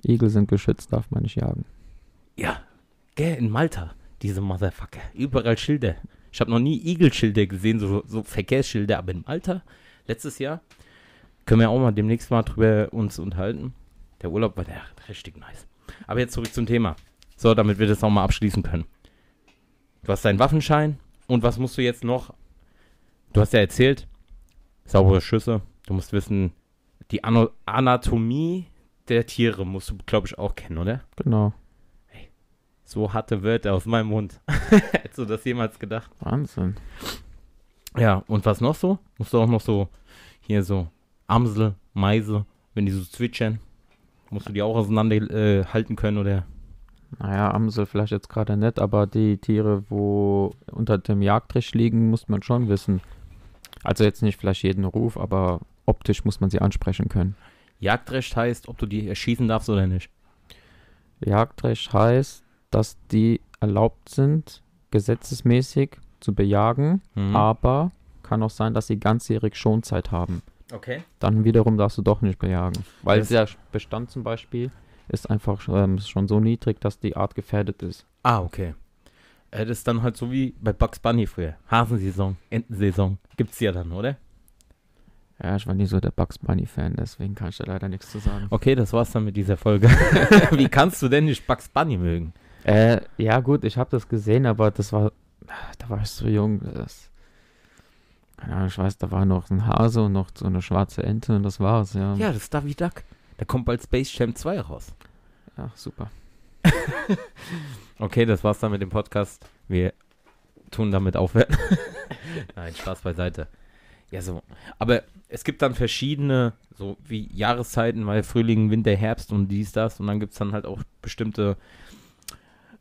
Igel sind geschützt, darf man nicht jagen. Ja, gell, in Malta, diese Motherfucker. Überall Schilder. Ich habe noch nie Igelschilder gesehen, so, so Verkehrsschilder, aber in Malta, letztes Jahr, können wir auch mal demnächst mal drüber uns unterhalten. Der Urlaub war der richtig nice. Aber jetzt zurück zum Thema. So, damit wir das auch mal abschließen können. Du hast deinen Waffenschein und was musst du jetzt noch? Du hast ja erzählt, saubere Schüsse. Du musst wissen, die Ano Anatomie der Tiere musst du, glaube ich, auch kennen, oder? Genau. So harte Wörter aus meinem Mund. [LAUGHS] Hättest du das jemals gedacht? Wahnsinn. Ja, und was noch so? Musst du auch noch so, hier so Amsel, Meise, wenn die so zwitschern, musst du die auch auseinander äh, halten können oder? Naja, Amsel vielleicht jetzt gerade nicht, aber die Tiere, wo unter dem Jagdrecht liegen, muss man schon wissen. Also jetzt nicht vielleicht jeden Ruf, aber optisch muss man sie ansprechen können. Jagdrecht heißt, ob du die erschießen darfst oder nicht. Jagdrecht heißt, dass die erlaubt sind, gesetzesmäßig zu bejagen, Mhm. aber kann auch sein, dass sie ganzjährig Schonzeit haben. Okay. Dann wiederum darfst du doch nicht bejagen. Weil Das- der Bestand zum Beispiel ist einfach ähm, schon so niedrig, dass die Art gefährdet ist. Ah, okay. Äh, das ist dann halt so wie bei Bugs Bunny früher. Hasensaison, Entensaison. Gibt's ja dann, oder? Ja, ich war nie so der Bugs Bunny-Fan, deswegen kann ich da leider nichts zu sagen. Okay, das war's dann mit dieser Folge. [LAUGHS] wie kannst du denn nicht Bugs Bunny mögen? Äh, ja gut, ich habe das gesehen, aber das war, da war ich so jung. Das, keine Ahnung, ich weiß, da war noch ein Hase und noch so eine schwarze Ente und das war's, ja. Ja, das ist Daffy Duck. Da kommt bald Space Jam 2 raus. Ja, super. [LAUGHS] Okay, das war's dann mit dem Podcast. Wir tun damit aufhören. [LAUGHS] Nein, Spaß beiseite. Ja, so. Aber es gibt dann verschiedene, so wie Jahreszeiten, weil Frühling, Winter, Herbst und dies, das. Und dann gibt es dann halt auch bestimmte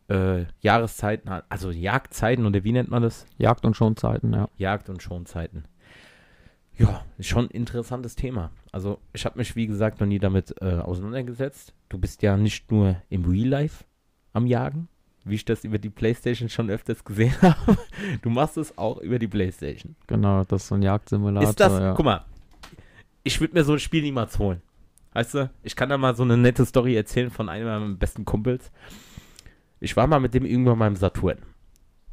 äh, Jahreszeiten, also Jagdzeiten oder wie nennt man das? Jagd- und Schonzeiten, ja. Jagd- und Schonzeiten. Ja, schon ein interessantes Thema. Also ich habe mich, wie gesagt, noch nie damit äh, auseinandergesetzt. Du bist ja nicht nur im Real Life am Jagen, wie ich das über die Playstation schon öfters gesehen [LAUGHS] habe. Du machst es auch über die Playstation. Genau, das ist so ein Jagdsimulator. Ist das, ja. guck mal, ich würde mir so ein Spiel niemals holen. Weißt du, ich kann da mal so eine nette Story erzählen von einem meiner besten Kumpels. Ich war mal mit dem irgendwann mal im Saturn.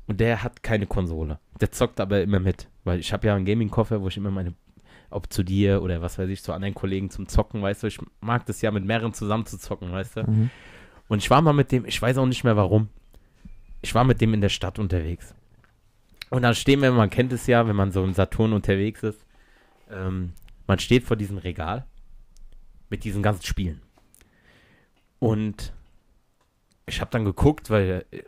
Und der hat keine Konsole. Der zockt aber immer mit. Weil ich habe ja einen Gaming-Koffer, wo ich immer meine, ob zu dir oder was weiß ich, zu anderen Kollegen zum Zocken, weißt du, ich mag das ja mit mehreren zusammen zu zocken, weißt du. Mhm. Und ich war mal mit dem, ich weiß auch nicht mehr warum. Ich war mit dem in der Stadt unterwegs. Und dann stehen wir, man kennt es ja, wenn man so im Saturn unterwegs ist, ähm, man steht vor diesem Regal mit diesen ganzen Spielen. Und ich habe dann geguckt, weil äh,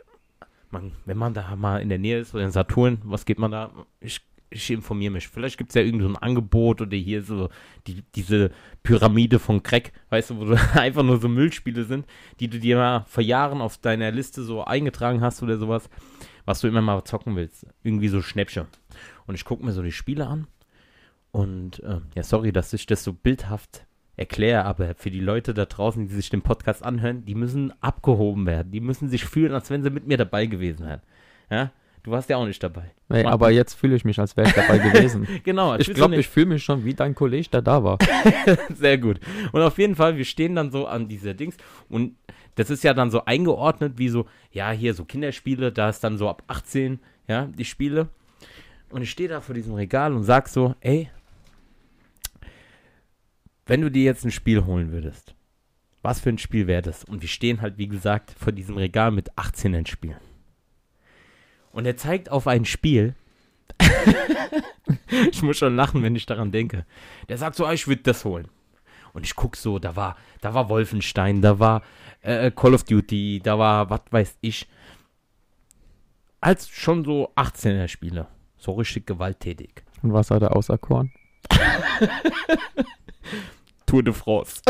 man, wenn man da mal in der Nähe ist oder in Saturn, was geht man da? Ich, ich informiere mich. Vielleicht gibt es ja irgend so ein Angebot oder hier so die, diese Pyramide von Crack, weißt du, wo du [LAUGHS] einfach nur so Müllspiele sind, die du dir mal vor Jahren auf deiner Liste so eingetragen hast oder sowas, was du immer mal zocken willst. Irgendwie so Schnäppchen. Und ich gucke mir so die Spiele an und äh, ja, sorry, dass ich das so bildhaft erkläre, aber für die Leute da draußen, die sich den Podcast anhören, die müssen abgehoben werden. Die müssen sich fühlen, als wenn sie mit mir dabei gewesen wären. Ja, du warst ja auch nicht dabei. Nee, Mach- aber jetzt fühle ich mich, als wäre ich dabei gewesen. [LAUGHS] Genau, Ich glaube, ich fühle mich schon wie dein Kollege, der da war. [LAUGHS] Sehr gut. Und auf jeden Fall, wir stehen dann so an dieser Dings und das ist ja dann so eingeordnet wie so, ja, hier so Kinderspiele, da ist dann so ab 18, ja, die Spiele. Und ich stehe da vor diesem Regal und sag so, ey, wenn du dir jetzt ein Spiel holen würdest, was für ein Spiel wäre das? Und wir stehen halt, wie gesagt, vor diesem Regal mit 18 Spielen. Und er zeigt auf ein Spiel. [LAUGHS] ich muss schon lachen, wenn ich daran denke. Der sagt so, ah, ich würde das holen. Und ich guck so, da war, da war Wolfenstein, da war äh, Call of Duty, da war, was weiß ich. Als schon so 18er Spiele. So richtig gewalttätig. Und was hat er auserkoren? [LAUGHS] Tour de France.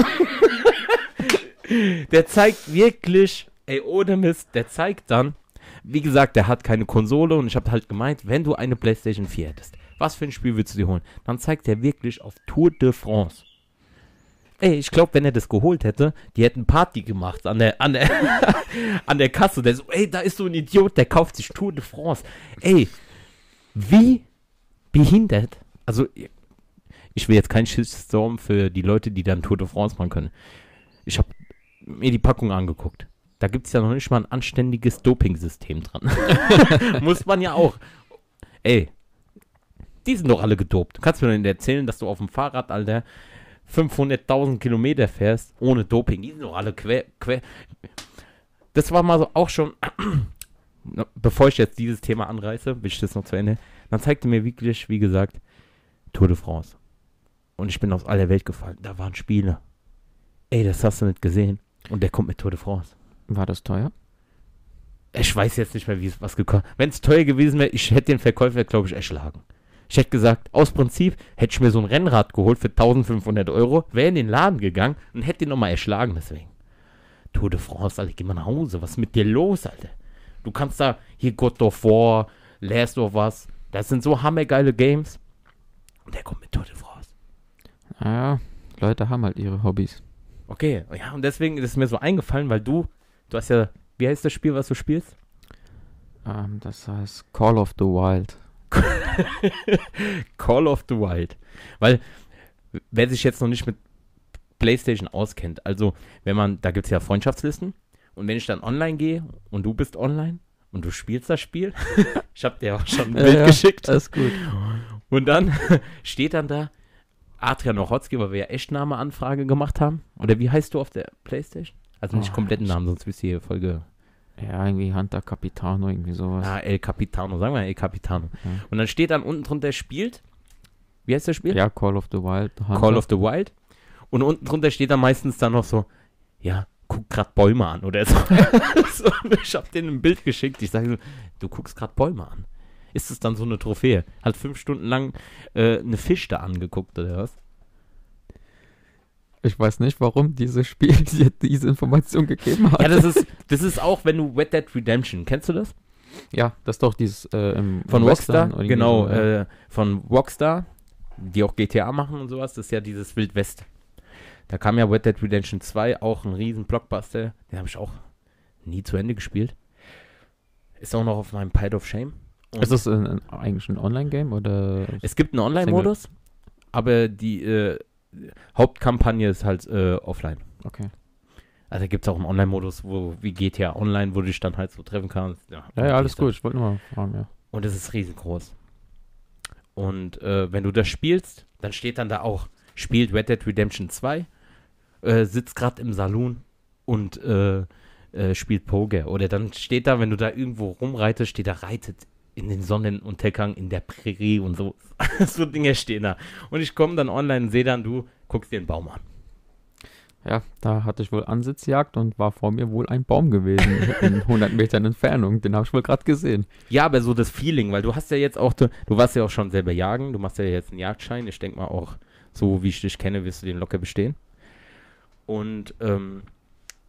[LAUGHS] der zeigt wirklich, ey, ohne Mist, der zeigt dann, wie gesagt, der hat keine Konsole und ich habe halt gemeint, wenn du eine PlayStation 4 hättest, was für ein Spiel würdest du dir holen? Dann zeigt er wirklich auf Tour de France. Ey, ich glaube, wenn er das geholt hätte, die hätten Party gemacht an der, an der, [LAUGHS] an der Kasse. Der so, ey, da ist so ein Idiot, der kauft sich Tour de France. Ey, wie behindert, also ich will jetzt keinen Shitstorm für die Leute, die dann Tour de France machen können. Ich habe mir die Packung angeguckt. Da gibt es ja noch nicht mal ein anständiges Doping-System dran. [LAUGHS] Muss man ja auch. Ey, die sind doch alle gedopt. Du kannst mir doch nicht erzählen, dass du auf dem Fahrrad, Alter, 500.000 Kilometer fährst ohne Doping. Die sind doch alle quer. quer. Das war mal so auch schon, [CLEARS THROAT] bevor ich jetzt dieses Thema anreiße, will ich das noch zu Ende. Dann zeigte mir wirklich, wie gesagt, Tour de France. Und ich bin aus aller Welt gefallen. Da waren Spiele. Ey, das hast du nicht gesehen. Und der kommt mit Tour de France. War das teuer? Ich weiß jetzt nicht mehr, wie es was gekostet Wenn es teuer gewesen wäre, ich hätte den Verkäufer, glaube ich, erschlagen. Ich hätte gesagt, aus Prinzip hätte ich mir so ein Rennrad geholt für 1500 Euro, wäre in den Laden gegangen und hätte ihn nochmal erschlagen deswegen. Tour de France, Alter, geh mal nach Hause. Was ist mit dir los, Alter? Du kannst da hier God of War, Last of Us, das sind so hammergeile Games. Und der kommt mit Tour de France. Naja, Leute haben halt ihre Hobbys. Okay, ja, und deswegen ist es mir so eingefallen, weil du, du hast ja, wie heißt das Spiel, was du spielst? Ähm, das heißt Call of the Wild. [LAUGHS] Call of the Wild. Weil, wer sich jetzt noch nicht mit PlayStation auskennt, also, wenn man, da gibt es ja Freundschaftslisten, und wenn ich dann online gehe und du bist online und du spielst das Spiel, [LAUGHS] ich habe dir auch schon ein Bild geschickt, Das ist gut. und dann [LAUGHS] steht dann da Adrian Nochotzki, weil wir ja Echtname-Anfrage gemacht haben. Oder wie heißt du auf der PlayStation? Also nicht Oh, kompletten Namen, sonst wisst ihr Folge Ja, irgendwie Hunter Capitano, irgendwie sowas. Ah, El Capitano, sagen wir El Capitano. Ja. Und dann steht dann unten drunter spielt. Wie heißt das Spiel? Ja, Call of the Wild. Hunter. Call of the Wild. Und unten drunter steht dann meistens dann noch so, ja, guck grad Bäume an oder so. [LAUGHS] so ich hab denen ein Bild geschickt. Ich sage so, du guckst grad Bäume an. Ist es dann so eine Trophäe. Hat fünf Stunden lang äh, eine Fisch da angeguckt oder was? Ich weiß nicht, warum dieses Spiel [LAUGHS] dir diese Information gegeben hat. Ja, das ist, das ist auch, wenn du Red Dead Redemption, kennst du das? Ja, das ist doch dieses äh, im, Von im Rockstar? Western Genau, äh, von Rockstar, die auch GTA machen und sowas, das ist ja dieses Wild West. Da kam ja Red Dead Redemption 2, auch ein riesen Blockbuster, den habe ich auch nie zu Ende gespielt. Ist auch noch auf meinem Pile of Shame. Ist das ein, eigentlich ein Online-Game oder? es gibt einen Online-Modus, aber die äh, Hauptkampagne ist halt äh, offline. Okay. Also gibt es auch einen Online-Modus, wo wie GTA Online, wo du dich dann halt so treffen kannst. Ja, ja, alles gut. Ich wollte nur mal fragen, ja. Und es ist riesengroß. Und äh, wenn du das spielst, dann steht dann da auch, spielt Red Dead Redemption 2, äh, sitzt gerade im Saloon und äh, äh, spielt Poker. Oder dann steht da, wenn du da irgendwo rumreitest, steht da, reitet in den Sonnenuntergang in der Prärie und so. [LAUGHS] so Dinge stehen da. Und ich komme dann online und sehe dann, du guckst dir den Baum an. Ja, da hatte ich wohl Ansitzjagd und war vor mir wohl ein Baum gewesen [LAUGHS] in 100 Metern Entfernung. Den habe ich wohl gerade gesehen. Ja, aber so das Feeling, weil du hast ja jetzt auch, du, du warst ja auch schon selber jagen, du machst ja jetzt einen Jagdschein. Ich denke mal auch, so wie ich dich kenne, wirst du den locker bestehen. Und ähm,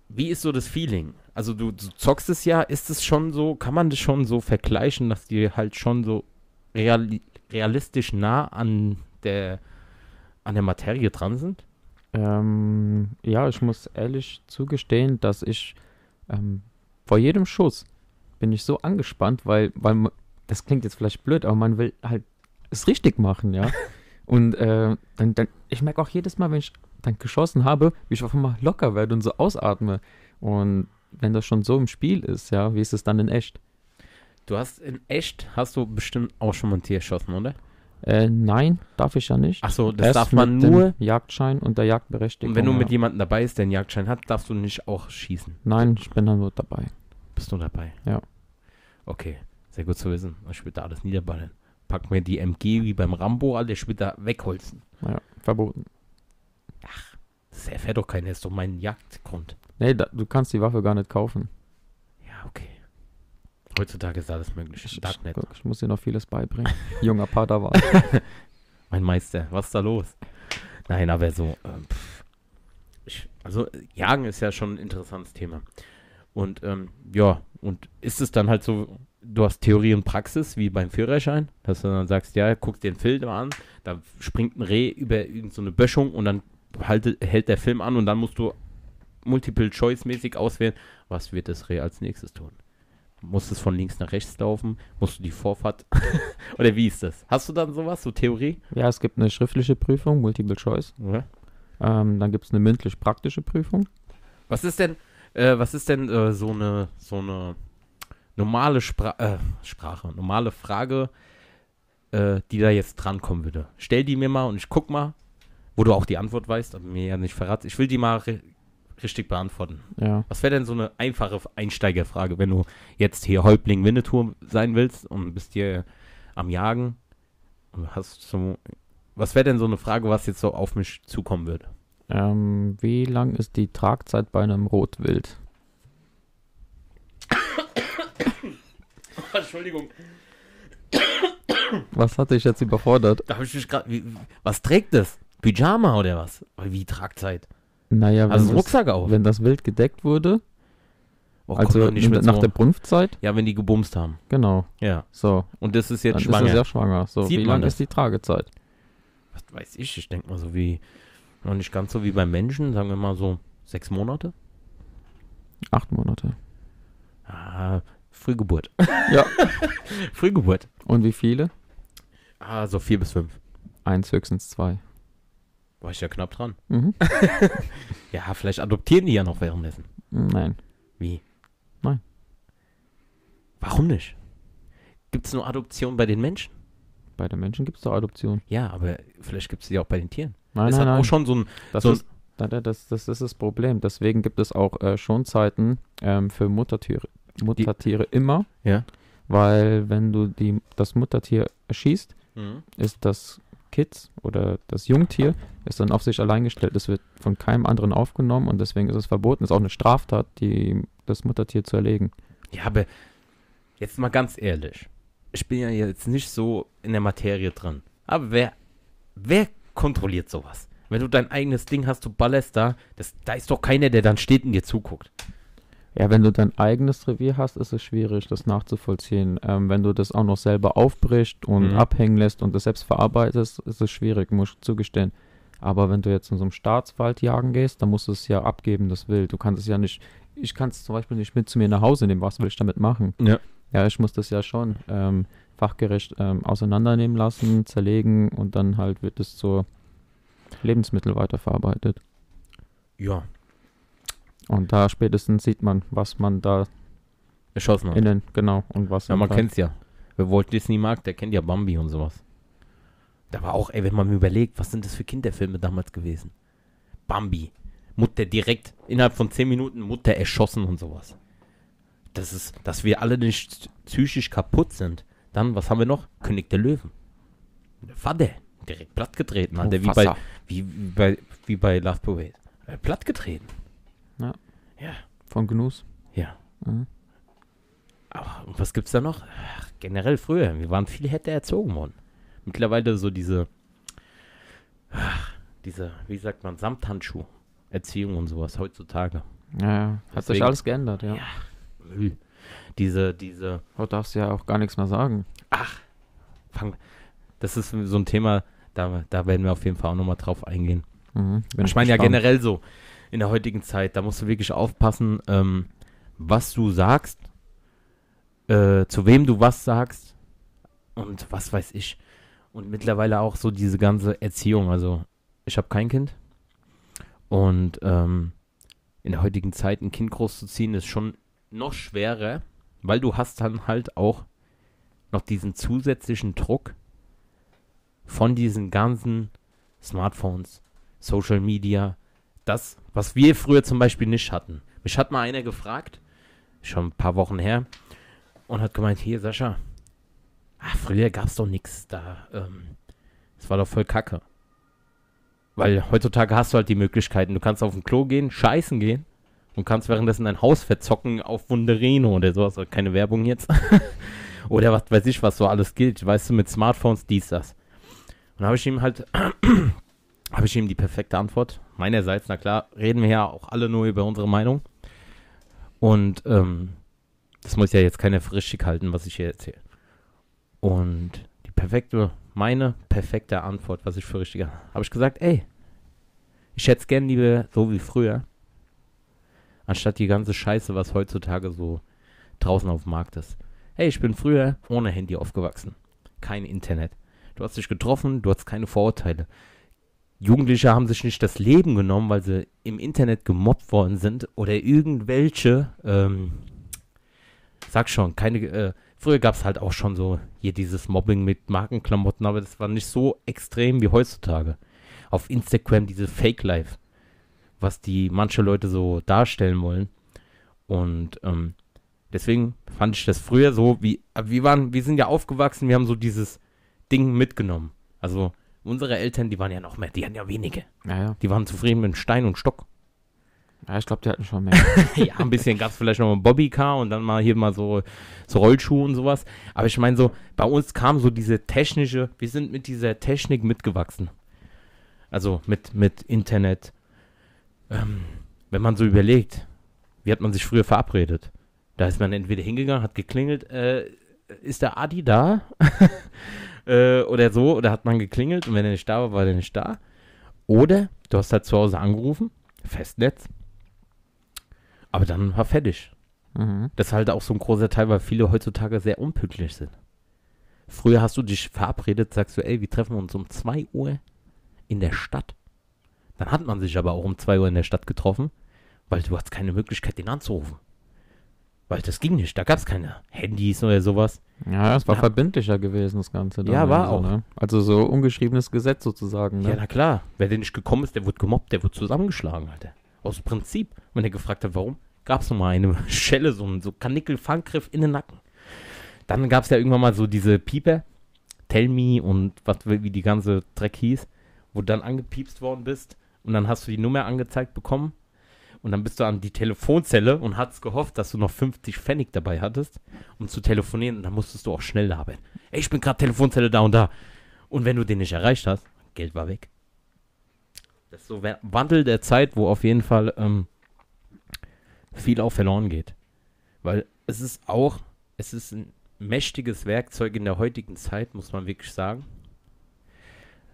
wie ist so das Feeling? Also du, du zockst es ja, ist es schon so, kann man das schon so vergleichen, dass die halt schon so reali realistisch nah an der, an der Materie dran sind? Ähm, ja, ich muss ehrlich zugestehen, dass ich ähm, vor jedem Schuss bin ich so angespannt, weil, weil das klingt jetzt vielleicht blöd, aber man will halt es richtig machen, ja. [LAUGHS] und äh, dann, dann, ich merke auch jedes Mal, wenn ich dann geschossen habe, wie ich auf einmal locker werde und so ausatme. Und wenn das schon so im Spiel ist, ja, wie ist es dann in echt? Du hast in echt, hast du bestimmt auch schon mal ein Tier erschossen, oder? Äh, nein, darf ich ja nicht. Achso, das Erst darf man nur. Jagdschein und der Jagdberechtigung. Und wenn du mit ja. jemandem dabei ist, der einen Jagdschein hat, darfst du nicht auch schießen. Nein, ich bin dann nur dabei. Bist du dabei? Ja. Okay, sehr gut zu wissen. Ich will da alles niederballern. Pack mir die MG wie beim Rambo, will da wegholzen. Ja, verboten. Das erfährt doch keiner, ist doch mein Jagdgrund. Nee, da, du kannst die Waffe gar nicht kaufen. Ja, okay. Heutzutage ist alles möglich. Ich, Darknet. ich, ich muss dir noch vieles beibringen. [LAUGHS] Junger Padawan. [LAUGHS] Mein Meister, was ist da los? Nein, aber so, ähm, ich, also Jagen ist ja schon ein interessantes Thema. Und ähm, ja, und ist es dann halt so, du hast Theorie und Praxis, wie beim Führerschein, dass du dann sagst, ja, guckst dir den Film an, da springt ein Reh über irgendeine so eine Böschung und dann haltet, hält der Film an und dann musst du Multiple-Choice-mäßig auswählen, was wird das Reh als nächstes tun. Muss es von links nach rechts laufen? Musst du die Vorfahrt? [LAUGHS] Oder wie ist das? Hast du dann sowas, so Theorie? ja, es gibt eine schriftliche Prüfung, Multiple Choice. Ja. Ähm, dann gibt es eine mündlich-praktische Prüfung. Was ist denn, äh, was ist denn äh, so eine so eine normale Spra äh, Sprache, normale Frage, äh, die da jetzt drankommen würde? Stell die mir mal und ich guck mal, wo du auch die Antwort weißt, aber mir ja nicht verrat. Ich will die mal ri richtig beantworten. Ja. Was wäre denn so eine einfache Einsteigerfrage, wenn du jetzt hier Häuptling Winnetou sein willst und bist hier am Jagen und hast so, was wäre denn so eine Frage, was jetzt so auf mich zukommen würde? Ähm, wie lang ist die Tragzeit bei einem Rotwild? [COUGHS] Entschuldigung. Was hatte ich jetzt überfordert? Da habe ich mich gerade. Was trägt das? Pyjama oder was? Wie Tragzeit? Naja, Also Rucksack auf. wenn das Wild gedeckt wurde, Oh, also nicht mit nach so- der Brunftzeit, Ja, wenn die gebumst haben. genau. Ja. So, Und das ist dann jetzt ist schwanger. es ja schwanger. So, Sieht wie man lang das? ist die Tragezeit? Was weiß ich? Ich denke mal so wie. Noch nicht ganz so wie beim Menschen, sagen wir mal so sechs Monate. Acht Monate. Ah, Frühgeburt. Ja. [LAUGHS] Frühgeburt. Und wie viele? Ah, so vier bis fünf. Eins, höchstens zwei. War ich ja knapp dran. Mhm. [LAUGHS] Ja, vielleicht adoptieren die ja noch währenddessen. Nein. Wie? Nein. Warum nicht? Gibt es nur Adoption bei den Menschen? Bei den Menschen gibt es doch Adoption. Ja, aber vielleicht gibt es die auch bei den Tieren. Nein, es nein, hat nein. auch schon so ein. Das, so ein- ist, da- da- das, das ist das Problem. Deswegen gibt es auch äh, Schonzeiten ähm, für Muttertiere, Muttertiere immer. Ja. Weil wenn du die, das Muttertier erschießt, Mhm. ist das Kitz oder das Jungtier ist dann auf sich allein gestellt. Es wird von keinem anderen aufgenommen und deswegen ist es verboten. Es ist auch eine Straftat, die, das Muttertier zu erlegen. Ja, aber jetzt mal ganz ehrlich. ich bin ja jetzt nicht so in der Materie drin. Aber wer, wer kontrolliert sowas? Wenn du dein eigenes Ding hast, du ballerst da, das, da ist doch keiner, der dann steht und dir zuguckt. Ja, wenn du dein eigenes Revier hast, ist es schwierig, das nachzuvollziehen. Ähm, wenn du das auch noch selber aufbrichst und Mhm. abhängen lässt und das selbst verarbeitest, ist es schwierig, muss ich zugestehen. Aber wenn du jetzt in so einem Staatswald jagen gehst, dann musst du es ja abgeben, das Wild. Du kannst es ja nicht, ich kann es zum Beispiel nicht mit zu mir nach Hause nehmen. Was will ich damit machen? Ja. Ja, ich muss das ja schon ähm, fachgerecht ähm, auseinandernehmen lassen, zerlegen und dann halt wird es zur Lebensmittel weiterverarbeitet. Ja, Und da spätestens sieht man, was man da erschossen hat. innen, genau, und was Ja, man da- kennt's ja. Wer Walt Disney mag, der kennt ja Bambi und sowas. Da war auch, ey, wenn man mir überlegt, was sind das für Kinderfilme damals gewesen? Bambi. Mutter direkt, innerhalb von 10 Minuten Mutter erschossen und sowas. Das ist, dass wir alle nicht psychisch kaputt sind. Dann, was haben wir noch? König der Löwen. Der Vater. Direkt plattgetreten, Alter, wie bei, wie, wie bei, wie bei Love Parade. Äh, plattgetreten. Ja. Ja, Von Genuss. ja. Mhm. Aber und was gibt's da noch? Ach, generell früher, wir waren viel härter erzogen worden. Mittlerweile so diese, ach, diese, wie sagt man, Samthandschuh. Erziehung und sowas heutzutage. Ja, ja. Hat sich Deswegen- alles geändert, ja. Ja. Diese, diese, Heute darfst du ja auch gar nichts mehr sagen. fang, das ist so ein Thema, da, da werden wir auf jeden Fall auch nochmal drauf eingehen. Mhm. Ich meine ja generell so, in der heutigen Zeit, da musst du wirklich aufpassen, ähm, was du sagst, äh, zu wem du was sagst und was weiß ich. Und mittlerweile auch so diese ganze Erziehung. Also, ich habe kein Kind und ähm, in der heutigen Zeit ein Kind großzuziehen ist schon noch schwerer, weil du hast dann halt auch noch diesen zusätzlichen Druck von diesen ganzen Smartphones, Social Media, das, was wir früher zum Beispiel nicht hatten. Mich hat mal einer gefragt, schon ein paar Wochen her, und hat gemeint, hier Sascha, ach, früher gab es doch nichts da, ähm, das war doch voll kacke. Weil heutzutage hast du halt die Möglichkeiten, du kannst auf den Klo gehen, scheißen gehen und kannst währenddessen dein Haus verzocken auf Wunderino oder sowas, also keine Werbung jetzt. [LAUGHS] oder was weiß ich, was so alles gilt, weißt du, mit Smartphones, dies, das. Und habe ich ihm halt [CLEARS THROAT] habe ich ihm die perfekte Antwort. Meinerseits, na klar, reden wir ja auch alle nur über unsere Meinung. Und ähm, das muss ja jetzt keiner für richtig halten, was ich hier erzähle. Und die perfekte, meine perfekte Antwort, was ich für richtig habe ich gesagt, ey, ich hätte es gern lieber so wie früher, anstatt die ganze Scheiße, was heutzutage so draußen auf dem Markt ist. Hey, ich bin früher ohne Handy aufgewachsen. Kein Internet. Du hast dich getroffen, du hast keine Vorurteile. Jugendliche haben sich nicht das Leben genommen, weil sie im Internet gemobbt worden sind oder irgendwelche, ähm, sag schon, keine, äh, früher gab es halt auch schon so hier dieses Mobbing mit Markenklamotten, aber das war nicht so extrem wie heutzutage. Auf Instagram diese Fake Life, was die manche Leute so darstellen wollen. Und ähm, deswegen fand ich das früher so, wie, wir waren, wir sind ja aufgewachsen, wir haben so dieses Ding mitgenommen. Also unsere Eltern, die waren ja noch mehr, die hatten ja wenige. Ja, ja. Die waren zufrieden mit Stein und Stock. Ja, ich glaube, die hatten schon mehr. [LAUGHS] ja, ein bisschen gab es vielleicht noch ein Bobbycar und dann mal hier mal so, so Rollschuhe und sowas. Aber ich meine so, bei uns kam so diese technische, wir sind mit dieser Technik mitgewachsen. Also mit, mit Internet. Ähm, wenn man so überlegt, wie hat man sich früher verabredet? Da ist man entweder hingegangen, hat geklingelt, äh, ist der Adi da? [LAUGHS] äh, oder so, oder hat man geklingelt und wenn er nicht da war, war er nicht da. Oder du hast halt zu Hause angerufen, Festnetz, aber dann war fertig. mhm. Das ist halt auch so ein großer Teil, weil viele heutzutage sehr unpünktlich sind. Früher hast du dich verabredet, sagst du, ey, wir treffen uns um 2 Uhr in der Stadt. Dann hat man sich aber auch um 2 Uhr in der Stadt getroffen, weil du hast keine Möglichkeit, den anzurufen. Weil das ging nicht, da gab es keine Handys oder sowas. Ja, es war Ja. verbindlicher gewesen, das Ganze. Ja, war also, auch. Ne? Also so ungeschriebenes Gesetz sozusagen. Ne? Ja, na klar, wer denn nicht gekommen ist, der wird gemobbt, der wird zusammengeschlagen, Alter. Aus Prinzip. Wenn er gefragt hat, warum, gab es nochmal eine [LAUGHS] Schelle, so ein so Kanickel-Fangriff in den Nacken. Dann gab es ja irgendwann mal so diese Pieper, Tell Me und was, wie die ganze Dreck hieß, wo du dann angepiepst worden bist und dann hast du die Nummer angezeigt bekommen und dann bist du an die Telefonzelle und hast gehofft, dass du noch 50 Pfennig dabei hattest, um zu telefonieren. Und dann musstest du auch schnell arbeiten. Ey, ich bin gerade Telefonzelle da und da. Und wenn du den nicht erreicht hast, Geld war weg. Das ist so Wandel der Zeit, wo auf jeden Fall ähm, viel auch verloren geht. Weil es ist auch, es ist ein mächtiges Werkzeug in der heutigen Zeit, muss man wirklich sagen.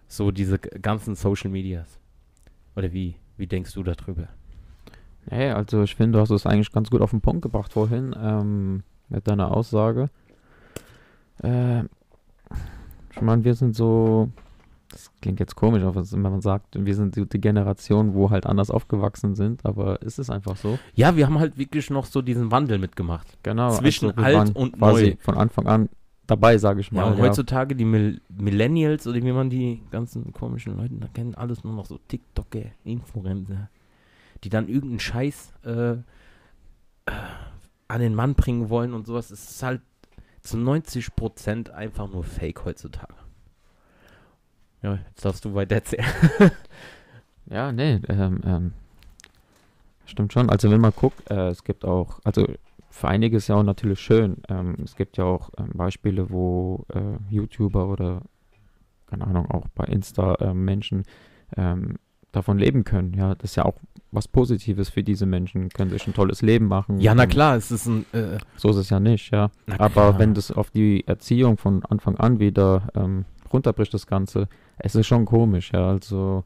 So diese ganzen Social Medias. Oder wie, wie denkst du darüber? Nee, also ich finde, du hast es eigentlich ganz gut auf den Punkt gebracht vorhin ähm, mit deiner Aussage. Äh, ich meine, wir sind so, das klingt jetzt komisch, aber wenn man sagt, wir sind die, Generation, wo halt anders aufgewachsen sind, aber ist es einfach so? Ja, wir haben halt wirklich noch so diesen Wandel mitgemacht. Genau. Zwischen wir alt und neu. von Anfang an dabei, sage ich Ja, mal. und heutzutage die Mill Millennials oder wie man die ganzen komischen Leute da kennt, alles nur noch so TikToker, Influencer, die dann irgendeinen Scheiß äh, äh, an den Mann bringen wollen und sowas. Es ist halt zu 90% einfach nur Fake heutzutage. Ja, jetzt darfst du weiter erzählen. [LAUGHS] Ja, nee, ähm, ähm, stimmt schon. Also wenn man guckt, äh, es gibt auch, also für einige ist ja auch natürlich schön. Ähm, es gibt ja auch ähm, Beispiele, wo äh, YouTuber oder keine Ahnung, auch bei Insta äh, Menschen ähm, davon leben können. Ja, das ist ja auch was Positives für diese Menschen, können sich ein tolles Leben machen. Ja, na klar, es ist ein. Äh, So ist es ja nicht, ja. Aber klar. wenn das auf die Erziehung von Anfang an wieder ähm, runterbricht, das Ganze, es ist schon komisch, ja. Also,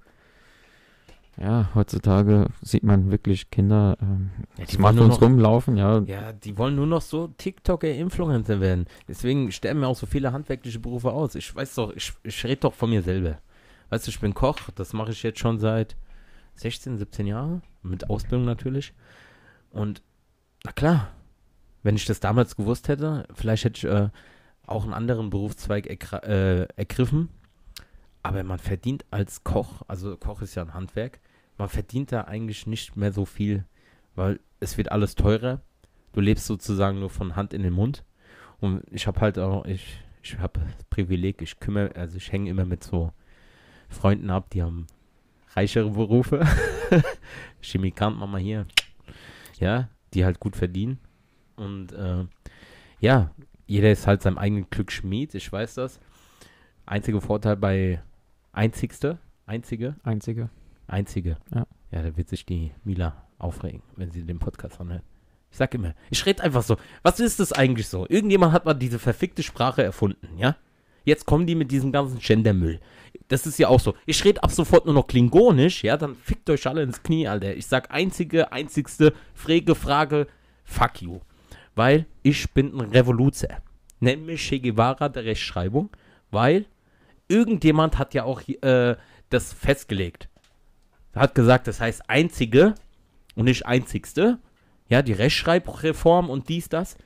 ja, heutzutage sieht man wirklich Kinder ähm, Ja, die Smartphones noch- rumlaufen, ja. Ja, die wollen nur noch so TikToker-Influencer werden. Deswegen sterben mir auch so viele handwerkliche Berufe aus. Ich weiß doch, ich, ich rede doch von mir selber. Weißt du, ich bin Koch, das mache ich jetzt schon seit 16, 17 Jahren, mit Ausbildung natürlich. Und na klar, wenn ich das damals gewusst hätte, vielleicht hätte ich äh, auch einen anderen Berufszweig äh, ergriffen. Aber man verdient als Koch, also Koch ist ja ein Handwerk, man verdient da eigentlich nicht mehr so viel, weil es wird alles teurer. Du lebst sozusagen nur von Hand in den Mund. Und ich habe halt auch, ich, ich habe das Privileg, ich kümmere, also ich hänge immer mit so Freunden ab, die haben reichere Berufe. [LAUGHS] Chemikant, Mama hier. Ja, die halt gut verdienen. Und äh, ja, jeder ist halt seinem eigenen Glück Schmied, ich weiß das. Einziger Vorteil bei einzigste, einzige, Einzige. einzige. Ja. Ja, da wird sich die Mila aufregen, wenn sie den Podcast anhört. Ich sag immer, ich rede einfach so. Was ist das eigentlich so? Irgendjemand hat mal diese verfickte Sprache erfunden, ja? Jetzt kommen die mit diesem ganzen Gendermüll. Das ist ja auch so. Ich rede ab sofort nur noch klingonisch, ja? Dann fickt euch alle ins Knie, Alter. Ich sag einzige, einzigste, frage, Frage, fuck you. Weil ich bin ein Revoluzer. Nenn mich Che Guevara der Rechtschreibung, weil irgendjemand hat ja auch äh, das festgelegt. Hat gesagt, das heißt einzige und nicht einzigste. Ja, die Rechtschreibreform und dies, das.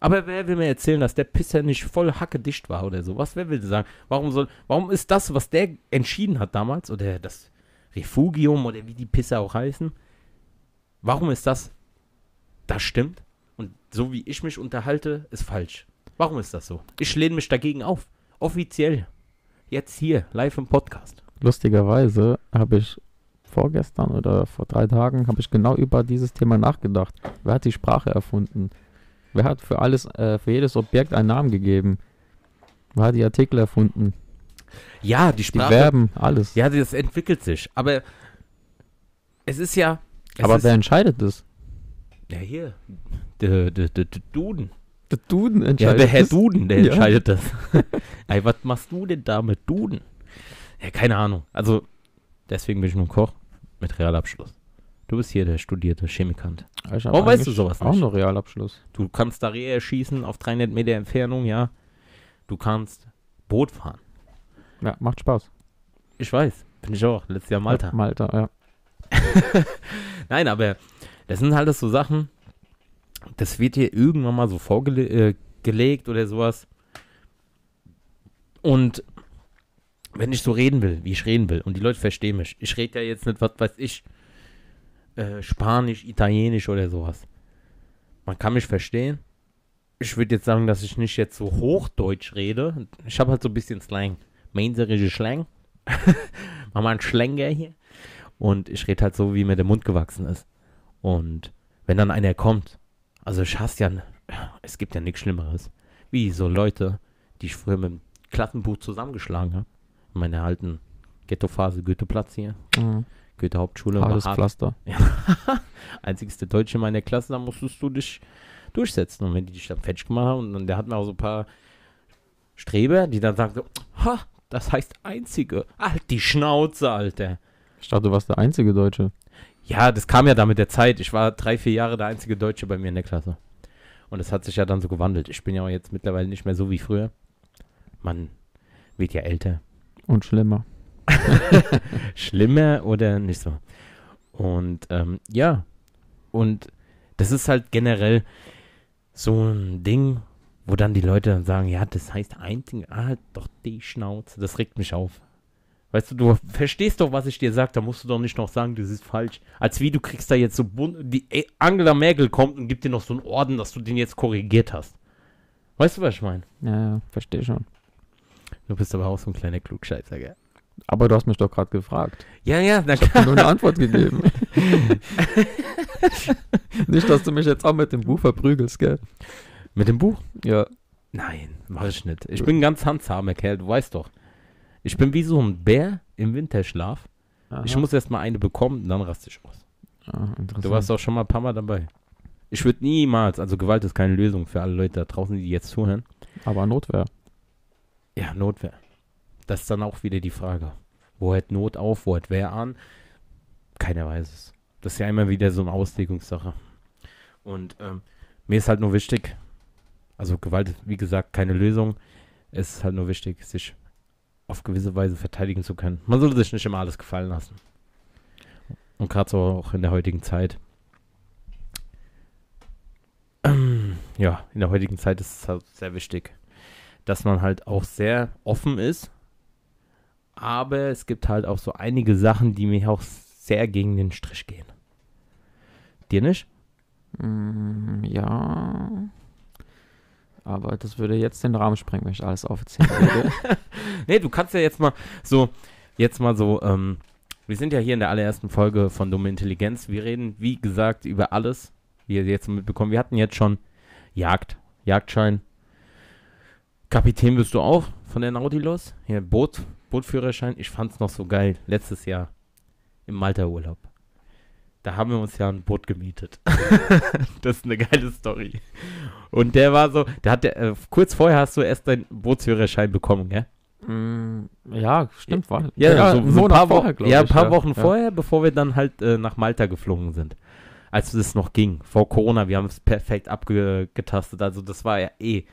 Aber wer will mir erzählen, dass der Pisser nicht voll hackedicht war oder sowas? Wer will sagen? Warum soll, warum ist das, was der entschieden hat damals, oder das Refugium oder wie die Pisser auch heißen, warum ist das, das stimmt? Und so wie ich mich unterhalte, ist falsch. Warum ist das so? Ich lehne mich dagegen auf. Offiziell. Jetzt hier, live im Podcast. Lustigerweise habe ich vorgestern oder vor drei Tagen habe ich genau über dieses Thema nachgedacht. Wer hat die Sprache erfunden? Wer hat für alles, äh, für jedes Objekt einen Namen gegeben? Wer hat die Artikel erfunden? Ja, die Die Sprache. Verben, alles. Ja, das entwickelt sich. Aber es ist ja. Es Aber ist, wer entscheidet das? Ja, hier. Der, der, der, der Duden. Der Duden Ja, entscheidet der Herr das. Duden, der Ja. entscheidet das. [LAUGHS] [LAUGHS] Ey, was machst du denn da mit Duden? Ja, keine Ahnung. Also, deswegen bin ich nur Koch mit Realabschluss. Du bist hier der studierte Chemikant. Hab Warum weißt du sowas Auch nicht? noch Realabschluss. Du kannst da Rehe schießen auf 300 Meter Entfernung, ja. Du kannst Boot fahren. Ja, macht Spaß. Ich weiß. Bin ich auch. Letztes Jahr Malta. Malta, ja. [LAUGHS] Nein, aber das sind halt so Sachen, das wird dir irgendwann mal so vorgelegt äh, oder sowas. Und wenn ich so reden will, wie ich reden will, und die Leute verstehen mich, ich rede ja jetzt nicht, was weiß ich, äh, Spanisch, Italienisch oder sowas. Man kann mich verstehen. Ich würde jetzt sagen, dass ich nicht jetzt so Hochdeutsch rede. Ich habe halt so ein bisschen Slang. Mainzerische Slang. [LAUGHS] Mach mal einen Schlänger hier. Und ich rede halt so, wie mir der Mund gewachsen ist. Und wenn dann einer kommt, also ich hasse ja, es gibt ja nichts Schlimmeres, wie so Leute, die ich früher mit dem Klassenbuch zusammengeschlagen habe. In meiner alten Ghetto-Phase, Goetheplatz hier, Mhm. Goethe-Hauptschule. Hartes hart. Pflaster. [LAUGHS] Einzigste Deutsche in meiner Klasse, da musstest du dich durchsetzen. Und wenn die dich dann fetch gemacht haben, und dann der hat mir auch so ein paar Streber, die dann sagen so, ha, das heißt Einzige. Halt die Schnauze, Alter. Ich dachte, du warst der einzige Deutsche. Ja, das kam ja da mit der Zeit. Ich war drei, vier Jahre der einzige Deutsche bei mir in der Klasse. Und es hat sich ja dann so gewandelt. Ich bin ja auch jetzt mittlerweile nicht mehr so wie früher. Man wird ja älter. Und schlimmer. [LAUGHS] Schlimmer oder nicht so. Und ähm, ja, und das ist halt generell so ein Ding, wo dann die Leute dann sagen, ja, das heißt einzig, ah, halt doch die Schnauze. Das regt mich auf. Weißt du, du verstehst doch, was ich dir sage, da musst du doch nicht noch sagen, das ist falsch. Als wie du kriegst da jetzt so bunt, die äh, Angela Merkel kommt und gibt dir noch so einen Orden, dass du den jetzt korrigiert hast. Weißt du, was ich meine? Ja, ja, verstehe schon. Du bist aber auch so ein kleiner Klugscheißer, gell? Aber du hast mich doch gerade gefragt. Ja, ja, na Ich habe nur eine Antwort gegeben. [LAUGHS] Nicht, dass du mich jetzt auch mit dem Buch verprügelst, gell? Mit dem Buch? Ja. Nein, mach ich nicht. Ich bin ein ganz handsamer Kerl, du weißt doch. Ich bin wie so ein Bär im Winterschlaf. Ich muss erst mal eine bekommen, dann raste ich aus. Ah. Du warst auch schon mal ein paar Mal dabei. Ich würde niemals, also Gewalt ist keine Lösung für alle Leute da draußen, die jetzt zuhören. Aber Notwehr. Ja, Notwehr. Das ist dann auch wieder die Frage. Wo hört Not auf, wo hört wer an? Keiner weiß es. Das ist ja immer wieder so eine Auslegungssache. Und ähm, mir ist halt nur wichtig, also Gewalt wie gesagt keine Lösung. Es ist halt nur wichtig, sich auf gewisse Weise verteidigen zu können. Man sollte sich nicht immer alles gefallen lassen. Und gerade so auch in der heutigen Zeit. Ähm, [CLEARS THROAT] ja, in der heutigen Zeit ist es halt sehr wichtig, dass man halt auch sehr offen ist. Aber es gibt halt auch so einige Sachen, die mir auch sehr gegen den Strich gehen. Dir nicht? Mm, ja. Aber das würde jetzt den Rahmen sprengen, wenn ich alles aufzählen würde. [LAUGHS] Nee, du kannst ja jetzt mal so, jetzt mal so, ähm, wir sind ja hier in der allerersten Folge von Dumme Intelligenz. Wir reden, wie gesagt, über alles, wie ihr jetzt mitbekommen. Wir hatten jetzt schon Jagd, Jagdschein. Kapitän bist du auch von der Nautilus. Hier, Boot, Bootführerschein. Ich fand's noch so geil. Letztes Jahr im Malta-Urlaub. Da haben wir uns ja ein Boot gemietet. [LAUGHS] das ist eine geile Story. Und der war so, der hat, der, äh, kurz vorher hast du erst deinen Bootsführerschein bekommen, gell? Mm, ja, stimmt, war. Ja, so, einen so ein paar, Wo glaub ja, ein ich, paar Wochen ja. vorher, bevor wir dann halt äh, nach Malta geflogen sind. Als es noch ging, vor Corona, wir haben es perfekt abgetastet. Also das war ja eh.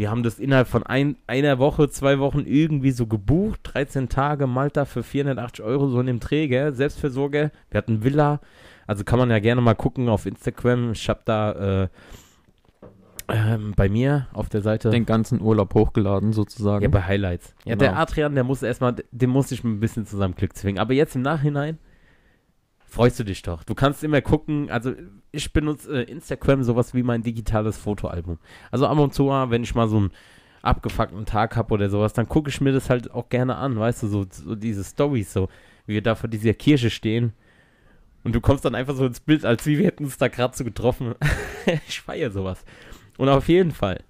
Wir haben das innerhalb von ein, einer Woche, zwei Wochen irgendwie so gebucht. 13 Tage Malta für 480 Euro, so in dem Träger, Selbstversorger. Wir hatten Villa. Also kann man ja gerne mal gucken auf Instagram. Ich habe da äh, ähm, bei mir auf der Seite. Den ganzen Urlaub hochgeladen, sozusagen. Ja, bei Highlights. Ja, Genau. der Adrian, der muss erstmal, den muss ich ein bisschen zu seinem Glück zwingen. Aber jetzt im Nachhinein freust du dich doch. Du kannst immer gucken, also ich benutze äh, Instagram sowas wie mein digitales Fotoalbum. Also ab und zu, mal, wenn ich mal so einen abgefuckten Tag habe oder sowas, dann gucke ich mir das halt auch gerne an, weißt du, so, so diese Stories, so wie wir da vor dieser Kirche stehen. Und du kommst dann einfach so ins Bild, als wie wir hätten es da gerade so getroffen. [LAUGHS] ich feiere sowas. Und auf jeden Fall,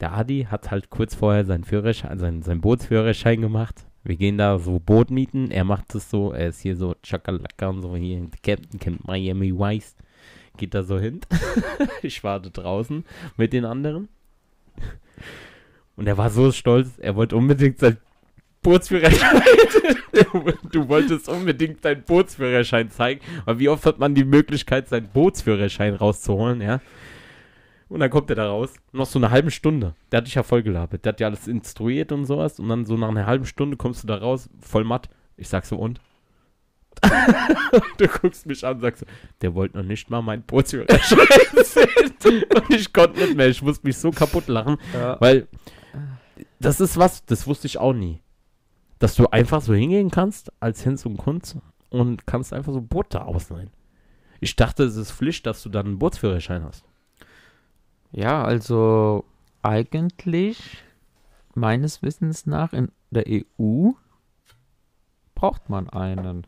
der Adi hat halt kurz vorher seinen Führerschein, seinen, seinen Bootsführerschein gemacht. Wir gehen da so Boot mieten. Er macht es so, er ist hier so Chakalaka und so hier. Captain kennt Miami Vice. Geht da so hin. [LAUGHS] ich warte draußen mit den anderen. Und er war so stolz, er wollte unbedingt sein Bootsführerschein. [LAUGHS] du wolltest unbedingt deinen Bootsführerschein zeigen. Aber wie oft hat man die Möglichkeit, seinen Bootsführerschein rauszuholen, ja? Und dann kommt er da raus. Noch so eine halbe Stunde. Der hat dich ja voll gelabert. Der hat ja alles instruiert und sowas. Und dann so nach einer halben Stunde kommst du da raus, voll matt. Ich sag so, und? [LAUGHS] du guckst mich an und sagst so, der wollte noch nicht mal mein Bootsführerschein [LAUGHS] sehen. Und ich konnte nicht mehr. Ich musste mich so kaputt lachen. Ja. Weil das ist was, das wusste ich auch nie. Dass du einfach so hingehen kannst als Hinz und Kunz und kannst einfach so Boote ausleihen. Ich dachte, es ist Pflicht, dass du dann einen Bootsführerschein hast. Ja, also eigentlich meines Wissens nach in der EU braucht man einen.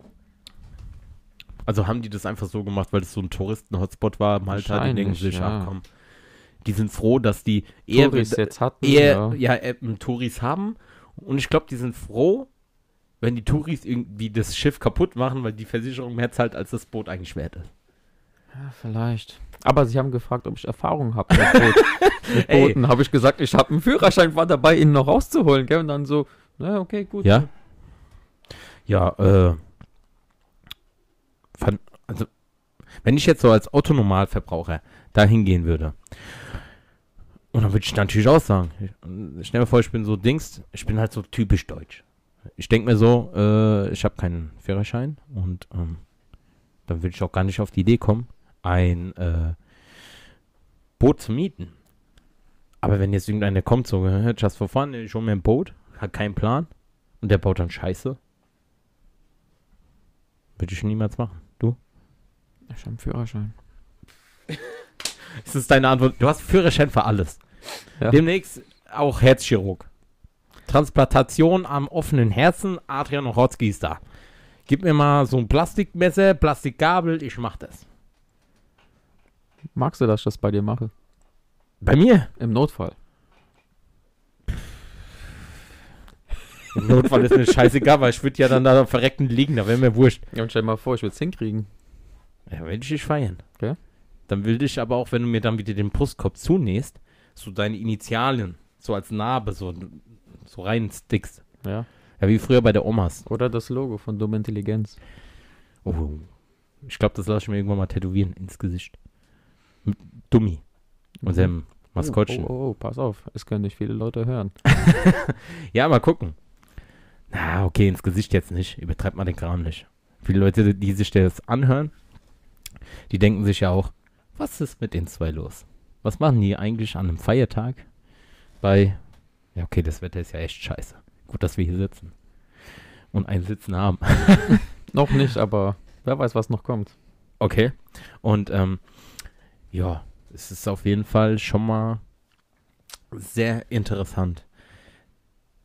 Also haben die das einfach so gemacht, weil das so ein Touristen-Hotspot war, Malta, die denken sich, ja. ach komm, die sind froh, dass die eher, Touris jetzt hatten. eher ja. ja, äh, Touris haben. Und ich glaube, die sind froh, wenn die Touris irgendwie das Schiff kaputt machen, weil die Versicherung mehr zahlt, als das Boot eigentlich wert ist. Ja, vielleicht. Aber sie haben gefragt, ob ich Erfahrung habe mit, Boot, mit. Booten. [LAUGHS] Habe ich gesagt, ich habe einen Führerschein, war dabei, ihn noch rauszuholen. Gell? Und dann so, na okay, gut. Ja? Ja, äh. Fand, also, wenn ich jetzt so als Autonormalverbraucher da hingehen würde, und dann würde ich natürlich auch sagen, ich, stell mir vor, ich bin so Dings, ich bin halt so typisch deutsch. Ich denke mir so, äh, ich habe keinen Führerschein und ähm, dann würde ich auch gar nicht auf die Idee kommen, ein äh, Boot zu mieten. Aber wenn jetzt irgendeiner kommt, so, just for fun, ich hole mir ein Boot, hat keinen Plan und der baut dann Scheiße, würde ich niemals machen. Du? Ich habe einen Führerschein. [LAUGHS] Das ist deine Antwort. Du hast Führerschein für alles. Ja. Demnächst auch Herzchirurg. Transplantation am offenen Herzen. Adrian Ochotski ist da. Gib mir mal so ein Plastikmesser, Plastikgabel, ich mach das. Magst du, dass ich das bei dir mache? Bei mir? Im Notfall. Im Notfall ist mir scheißegal, weil ich würde ja dann da verrecken liegen, da wäre mir wurscht. Ja, und stell dir mal vor, ich würde es hinkriegen. Ja, will ich dich feiern. Okay. Dann will ich aber auch, wenn du mir dann wieder den Brustkorb zunähst, so deine Initialien, so als Narbe, so, so rein stickst. Ja. Ja, wie früher bei der Omas. Oder das Logo von Dumme Intelligenz. Oh. Ich glaube, das lasse ich mir irgendwann mal tätowieren ins Gesicht. Dummi. Unserem Maskottchen. Oh, oh, oh, pass auf. Es können nicht viele Leute hören. [LAUGHS] Ja, mal gucken. Na, okay, ins Gesicht jetzt nicht. Übertreibt mal den Kram nicht. Viele Leute, die sich das anhören, die denken sich ja auch, was ist mit den zwei los? Was machen die eigentlich an einem Feiertag bei, ja okay, das Wetter ist ja echt scheiße. Gut, dass wir hier sitzen. Und ein Sitzen haben. [LAUGHS] noch nicht, aber wer weiß, was noch kommt. Okay. Und ähm, ja, es ist auf jeden Fall schon mal sehr interessant,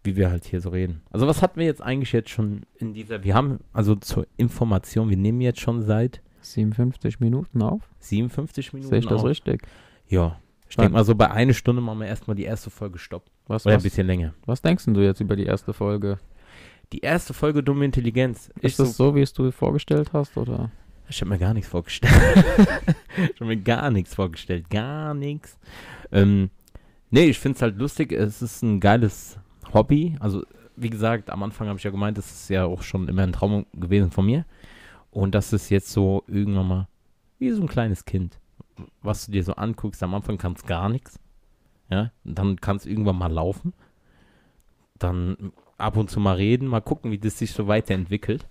wie wir halt hier so reden. Also was hatten wir jetzt eigentlich jetzt schon in dieser, wir haben, also zur Information, wir nehmen jetzt schon seit 57 Minuten auf? 57 Minuten Sehe ich das auf. richtig? Ja. Ich denke mal so bei einer Stunde machen wir erstmal die erste Folge Stopp. Was, Oder ein was, bisschen länger. was denkst du jetzt über die erste Folge? Die erste Folge Dumme Intelligenz. Ist das so, wie es du vorgestellt hast? Oder? Ich habe mir gar nichts vorgestellt. [LAUGHS] ich habe mir gar nichts vorgestellt. Gar nichts. Ähm, nee, ich finde es halt lustig. Es ist ein geiles Hobby. Also, wie gesagt, am Anfang habe ich ja gemeint, das ist ja auch schon immer ein Traum gewesen von mir. Und das ist jetzt so irgendwann mal wie so ein kleines Kind. Was du dir so anguckst, am Anfang kannst gar nichts. Ja, und dann kannst irgendwann mal laufen. Dann ab und zu mal reden, mal gucken, wie das sich so weiterentwickelt.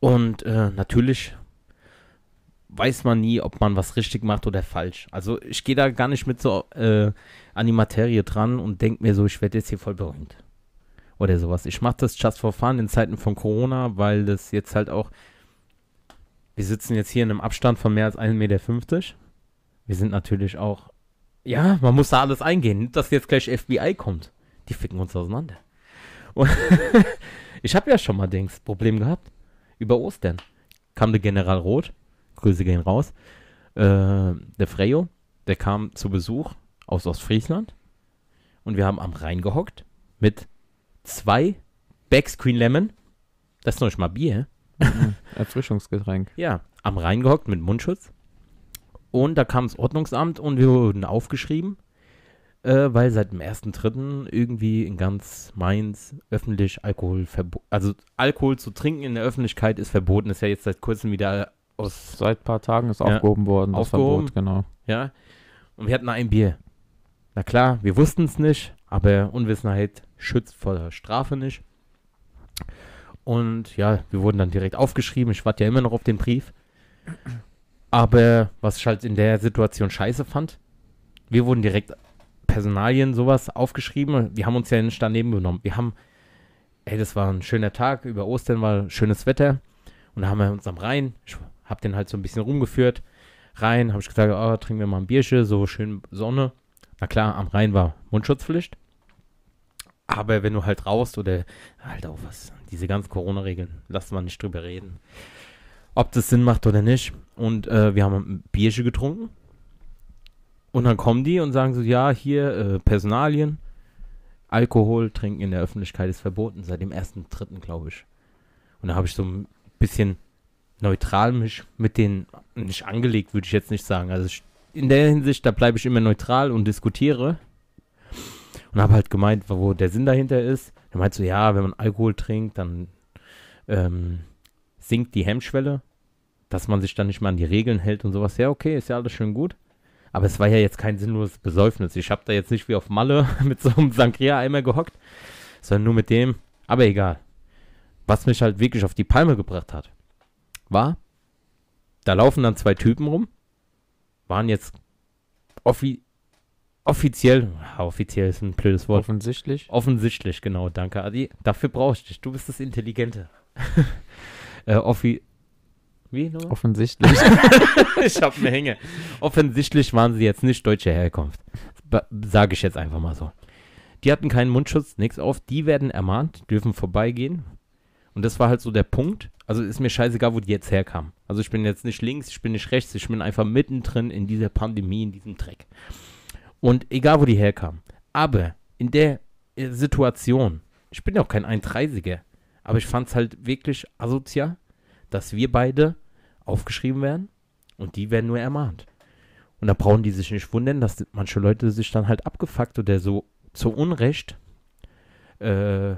Und äh, natürlich weiß man nie, ob man was richtig macht oder falsch. Also ich gehe da gar nicht mit so äh, an die Materie dran und denke mir so, ich werde jetzt hier voll berühmt. Oder sowas. Ich mache das just for fun in Zeiten von Corona, weil das jetzt halt auch, wir sitzen jetzt hier in einem Abstand von mehr als 1,50 Meter. Wir sind natürlich auch, ja, man muss da alles eingehen. Nicht, dass jetzt gleich FBI kommt. Die ficken uns auseinander. Und [LAUGHS] ich habe ja schon mal Dings, Problem gehabt über Ostern kam der General Roth, Grüße gehen raus, äh, der Freyo, der kam zu Besuch aus Ostfriesland und wir haben am Rhein gehockt mit zwei Backscreen Lemon, das ist noch nicht mal Bier, Mhm. Erfrischungsgetränk. [LAUGHS] ja, am Rhein gehockt mit Mundschutz und da kam das Ordnungsamt und wir wurden aufgeschrieben, äh, weil seit dem 1.3. irgendwie in ganz Mainz öffentlich Alkohol verboten, also Alkohol zu trinken in der Öffentlichkeit ist verboten, ist ja jetzt seit kurzem wieder aus, Seit ein paar Tagen ist Ja. aufgehoben worden, das Aufgehoben. Verbot, genau. ja, und wir hatten ein Bier. Na klar, wir wussten es nicht, aber Unwissenheit schützt vor der Strafe nicht. Und ja, wir wurden dann direkt aufgeschrieben. Ich warte ja immer noch auf den Brief. Aber was ich halt in der Situation scheiße fand, wir wurden direkt Personalien, sowas aufgeschrieben. Wir haben uns ja nicht daneben genommen. Wir haben, ey, das war ein schöner Tag, über Ostern war schönes Wetter. Und da haben wir uns am Rhein, ich hab den halt so ein bisschen rumgeführt. Rein, habe ich gesagt, oh, trinken wir mal ein Bierchen, so schön Sonne. Na klar, am Rhein war Mundschutzpflicht. Aber wenn du halt raus oder halt auch was, diese ganzen Corona-Regeln, lass mal nicht drüber reden. ob das Sinn macht oder nicht. Und äh, wir haben ein Bierchen getrunken. Und dann kommen die und sagen so, ja, hier äh, Personalien, Alkohol trinken in der Öffentlichkeit ist verboten, seit dem 1.3., glaube ich. Und da habe ich so ein bisschen neutral mich mit denen nicht angelegt, würde ich jetzt nicht sagen. Also ich, in der Hinsicht, da bleibe ich immer neutral und diskutiere. Und habe halt gemeint, wo der Sinn dahinter ist. Er meint so, ja, wenn man Alkohol trinkt, dann ähm, sinkt die Hemmschwelle, dass man sich dann nicht mal an die Regeln hält und sowas. Ja, okay, ist ja alles schön gut. Aber es war ja jetzt kein sinnloses Besäufnis. Ich habe da jetzt nicht wie auf Malle [LAUGHS] mit so einem Sangria-Eimer gehockt, sondern nur mit dem. Aber egal. Was mich halt wirklich auf die Palme gebracht hat, war, da laufen dann zwei Typen rum, waren jetzt offi offiziell, offiziell ist ein blödes Wort. Offensichtlich. Offensichtlich, genau, danke Adi. Dafür brauchst du dich, du bist das Intelligente. [LAUGHS] äh, offi wie nochmal? Offensichtlich. [LAUGHS] ich hab eine Hänge. Offensichtlich waren sie jetzt nicht deutscher Herkunft. Sage ich jetzt einfach mal so. Die hatten keinen Mundschutz, nichts auf. Die werden ermahnt, dürfen vorbeigehen. Und das war halt so der Punkt. Also ist mir scheißegal, wo die jetzt herkamen. Also ich bin jetzt nicht links, ich bin nicht rechts, ich bin einfach mittendrin in dieser Pandemie, in diesem Dreck. Und egal, wo die herkamen. Aber in der äh, Situation, ich bin ja auch kein 31er, aber ich fand es halt wirklich asozial, dass wir beide aufgeschrieben werden und die werden nur ermahnt. Und da brauchen die sich nicht wundern, dass manche Leute sich dann halt abgefuckt oder so zu Unrecht, äh,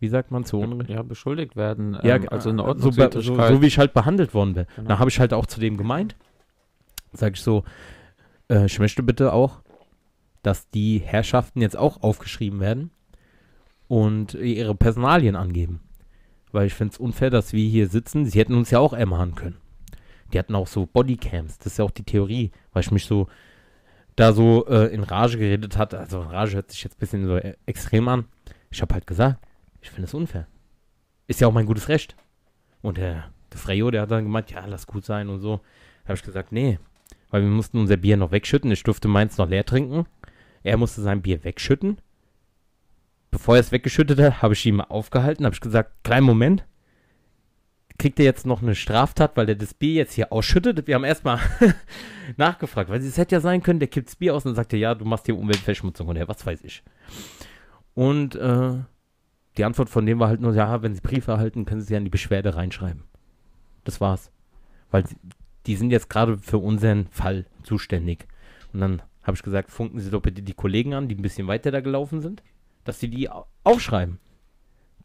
wie sagt man, zu Unrecht? Ja, beschuldigt werden. Ja, ähm, also eine so, so, so, wie ich halt behandelt worden bin. Genau. Da habe ich halt auch zu dem gemeint, sage ich so, äh, ich möchte bitte auch, dass die Herrschaften jetzt auch aufgeschrieben werden und ihre Personalien angeben. Weil ich finde es unfair, dass wir hier sitzen. Sie hätten uns ja auch ermahnen können. Die hatten auch so Bodycams. Das ist ja auch die Theorie, weil ich mich so da so äh, in Rage geredet hat. Also Rage hört sich jetzt ein bisschen so e extrem an. Ich habe halt gesagt, ich finde es unfair. Ist ja auch mein gutes Recht. Und der, der Freyo, der hat dann gemeint, ja, lass gut sein und so. Da habe ich gesagt, nee. Weil wir mussten unser Bier noch wegschütten. Ich durfte meins noch leer trinken. Er musste sein Bier wegschütten bevor er es weggeschüttet hat, habe ich ihn mal aufgehalten, habe ich gesagt, kleinen Moment, kriegt er jetzt noch eine Straftat, weil er das Bier jetzt hier ausschüttet? Wir haben erstmal [LAUGHS] nachgefragt, weil es hätte ja sein können, der kippt das Bier aus und sagt ja, du machst hier Umweltverschmutzung und ja, was weiß ich. Und äh, die Antwort von dem war halt nur, ja, wenn sie Briefe erhalten, können sie sie an die Beschwerde reinschreiben. Das war's. Weil die sind jetzt gerade für unseren Fall zuständig. Und dann habe ich gesagt, funken Sie doch bitte die Kollegen an, die ein bisschen weiter da gelaufen sind dass sie die aufschreiben.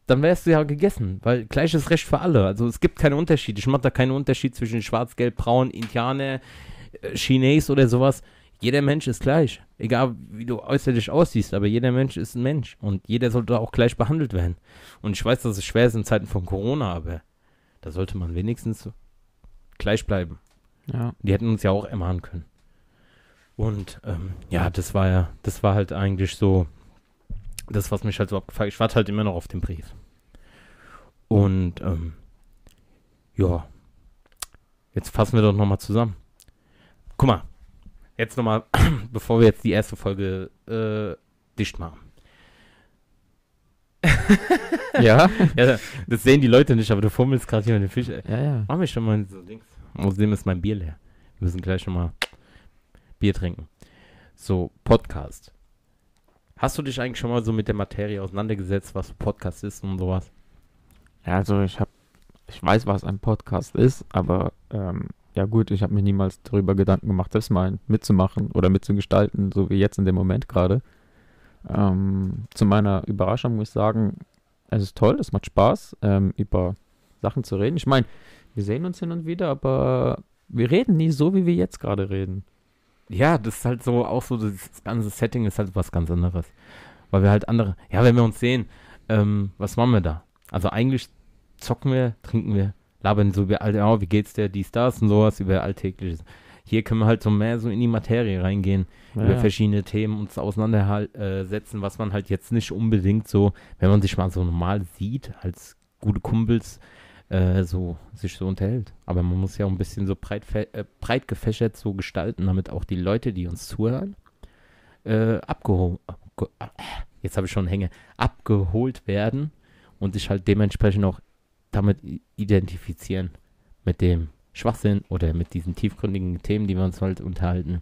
Dann wärst du ja gegessen, weil gleiches Recht für alle. Also es gibt keinen Unterschied. Ich mache da keinen Unterschied zwischen Schwarz, Gelb, Braun, Indianer, äh, Chines oder sowas. Jeder Mensch ist gleich. Egal wie du äußerlich aussiehst, aber jeder Mensch ist ein Mensch. Und jeder sollte auch gleich behandelt werden. Und ich weiß, dass es schwer ist in Zeiten von Corona, aber da sollte man wenigstens gleich bleiben. Ja. Die hätten uns ja auch ermahnen können. Und ähm, ja, das war ja, das war halt eigentlich so das, was mich halt so abgefragt Ich warte halt immer noch auf den Brief. Und, ähm, ja. Jetzt fassen wir doch nochmal zusammen. Guck mal. Jetzt nochmal, [CLEARS THROAT] bevor wir jetzt die erste Folge äh, dicht machen. [LAUGHS] ja? ja? Das sehen die Leute nicht, aber du fummelst gerade hier mit den Fisch. Ja, ja. Mach mich schon mal so links. Außerdem ist mein Bier leer. Wir müssen gleich schon mal Bier trinken. So, Podcast. Hast du dich eigentlich schon mal so mit der Materie auseinandergesetzt, was Podcast ist und sowas? Ja, also ich habe, ich weiß, was ein Podcast ist, aber ähm, ja gut, ich habe mir niemals darüber Gedanken gemacht, das mal mitzumachen oder mitzugestalten, so wie jetzt in dem Moment gerade. Ähm, zu meiner Überraschung muss ich sagen, es ist toll, es macht Spaß, ähm, über Sachen zu reden. Ich meine, wir sehen uns hin und wieder, aber wir reden nie so, wie wir jetzt gerade reden ja, das ist halt so, auch so, das ganze Setting ist halt was ganz anderes. Weil wir halt andere, ja, wenn wir uns sehen, ähm, was machen wir da? Also eigentlich zocken wir, trinken wir, labern so über, oh, wie geht's dir, dies, das und sowas, über Alltägliches. Hier können wir halt so mehr so in die Materie reingehen, ja, über verschiedene Themen uns auseinandersetzen, äh, was man halt jetzt nicht unbedingt so, wenn man sich mal so normal sieht, als gute Kumpels, äh, so sich so unterhält. Aber man muss ja auch ein bisschen so breit, äh, breit gefächert so gestalten, damit auch die Leute, die uns zuhören, äh, abgeholt, äh, jetzt habe ich schon Hänge, abgeholt werden und sich halt dementsprechend auch damit identifizieren mit dem Schwachsinn oder mit diesen tiefgründigen Themen, die wir uns halt unterhalten,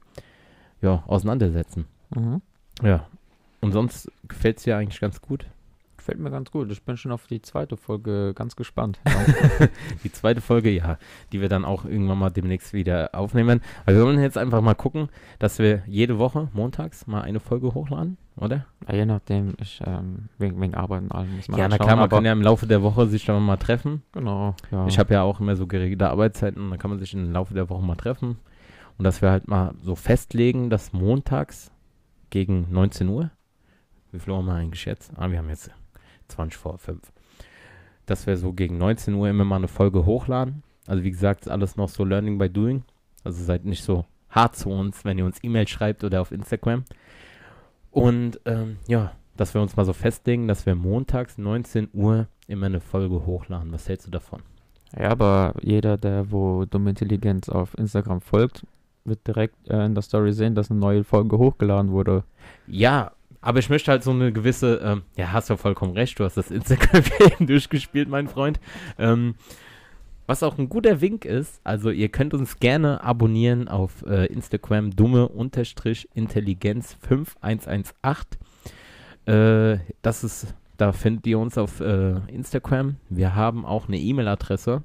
ja, auseinandersetzen. Mhm. Ja. Und sonst gefällt es dir eigentlich ganz gut. Gefällt mir ganz gut. Ich bin schon auf die zweite Folge ganz gespannt. [LAUGHS] Die zweite Folge, ja, die wir dann auch irgendwann mal demnächst wieder aufnehmen. Aber wir wollen jetzt einfach mal gucken, dass wir jede Woche montags mal eine Folge hochladen, oder? ja, je nachdem, ich, ähm, wegen, wegen Arbeit und allem muss man ja, halt na klar, man kann ja im Laufe der Woche sich dann mal treffen. Genau, ja. Ich habe ja auch immer so geregelte Arbeitszeiten, da kann man sich im Laufe der Woche mal treffen. Und dass wir halt mal so festlegen, dass montags gegen 19 Uhr, wie viel haben wir eigentlich jetzt? Ah, wir haben jetzt 20 vor 5. Dass wir so gegen 19 Uhr immer mal eine Folge hochladen. Also wie gesagt, ist alles noch so Learning by Doing. Also seid nicht so hart zu uns, wenn ihr uns E-Mail schreibt oder auf Instagram. Und ähm, ja, dass wir uns mal so festlegen, dass wir montags 19 Uhr immer eine Folge hochladen. Was hältst du davon? Ja, aber jeder, der wo Dumme Intelligenz auf Instagram folgt, wird direkt äh, in der Story sehen, dass eine neue Folge hochgeladen wurde. Ja, aber ich möchte halt so eine gewisse, ähm, ja, hast du vollkommen recht, du hast das Instagram [LAUGHS] durchgespielt, mein Freund. Ähm, was auch ein guter Wink ist, also ihr könnt uns gerne abonnieren auf äh, Instagram dumme-intelligenz 5118. Äh, das ist, da findet ihr uns auf äh, Instagram. Wir haben auch eine E-Mail-Adresse.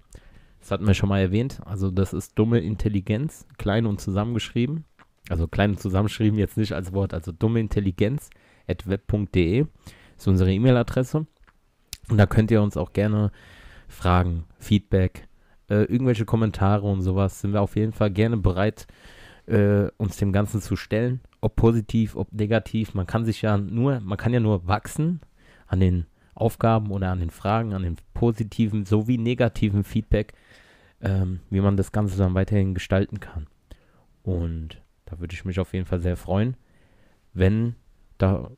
Das hatten wir schon mal erwähnt. Also das ist dumme Intelligenz, klein und zusammengeschrieben. Also klein und zusammengeschrieben jetzt nicht als Wort, also dumme Intelligenz web.de ist unsere E-Mail-Adresse. Und da könnt ihr uns auch gerne Fragen, Feedback, äh, irgendwelche Kommentare und sowas sind wir auf jeden Fall gerne bereit, äh, uns dem Ganzen zu stellen. Ob positiv, ob negativ. Man kann sich ja nur, man kann ja nur wachsen an den Aufgaben oder an den Fragen, an den positiven sowie negativen Feedback, ähm, wie man das Ganze dann weiterhin gestalten kann. Und da würde ich mich auf jeden Fall sehr freuen, wenn da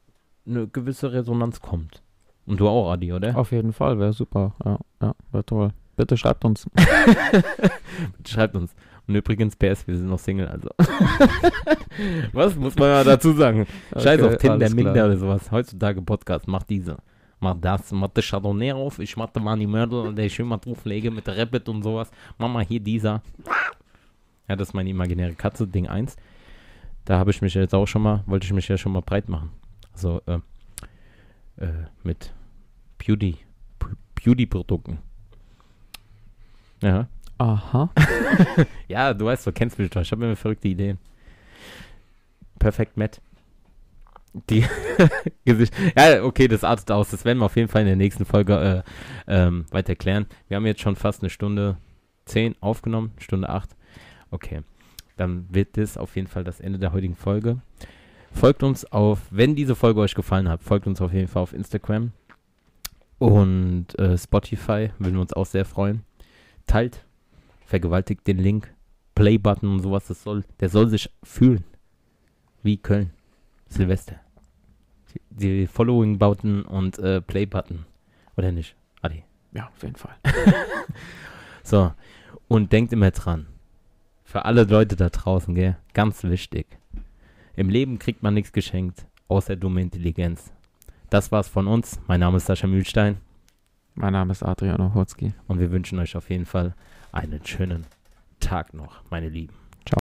eine gewisse Resonanz kommt. Und du auch, Adi, oder? Auf jeden Fall, wäre super. Ja, ja, wäre toll. Bitte schreibt uns. [LAUGHS] [LAUGHS] Schreibt uns. Und übrigens, PS, wir sind noch Single, also. [LAUGHS] Was muss man ja dazu sagen? Scheiß auf Okay, Tinder, Minder oder sowas. Heutzutage Podcast, mach diese. Mach das, mach das Chardonnay auf, ich mach mal die Mörder, der ich schön mal drauflege mit Rabbit und sowas. Mach mal hier dieser. Ja, das ist meine imaginäre Katze, Ding 1. Da habe ich mich jetzt auch schon mal, wollte ich mich ja schon mal breit machen. Also, äh, äh, mit Beauty, Beauty-Produkten. Ja. Aha. [LAUGHS] Ja, du weißt, du kennst mich doch. Ich habe immer verrückte Ideen. Perfekt, Matt. Die [LAUGHS] Gesicht. Ja, okay, das artet aus. Das werden wir auf jeden Fall in der nächsten Folge äh, ähm, weiter klären. Wir haben jetzt schon fast eine Stunde 10 aufgenommen, Stunde 8. Okay, dann wird das auf jeden Fall das Ende der heutigen Folge. Folgt uns auf, wenn diese Folge euch gefallen hat, folgt uns auf jeden Fall auf Instagram und äh, Spotify, würden wir uns auch sehr freuen. Teilt, vergewaltigt den Link, Play-Button und sowas, das soll, der soll sich fühlen wie Köln, Silvester. Die, Following-Button und äh, Play-Button. Oder nicht? Adi. Ja, auf jeden Fall. [LAUGHS] So, und denkt immer dran, für alle Leute da draußen, gell, ganz wichtig. Im Leben kriegt man nichts geschenkt, außer dumme Intelligenz. Das war's von uns. Mein Name ist Sascha Mühlstein Mein Name ist Adrian Ochotski. und wir wünschen euch auf jeden Fall einen schönen Tag noch, meine Lieben.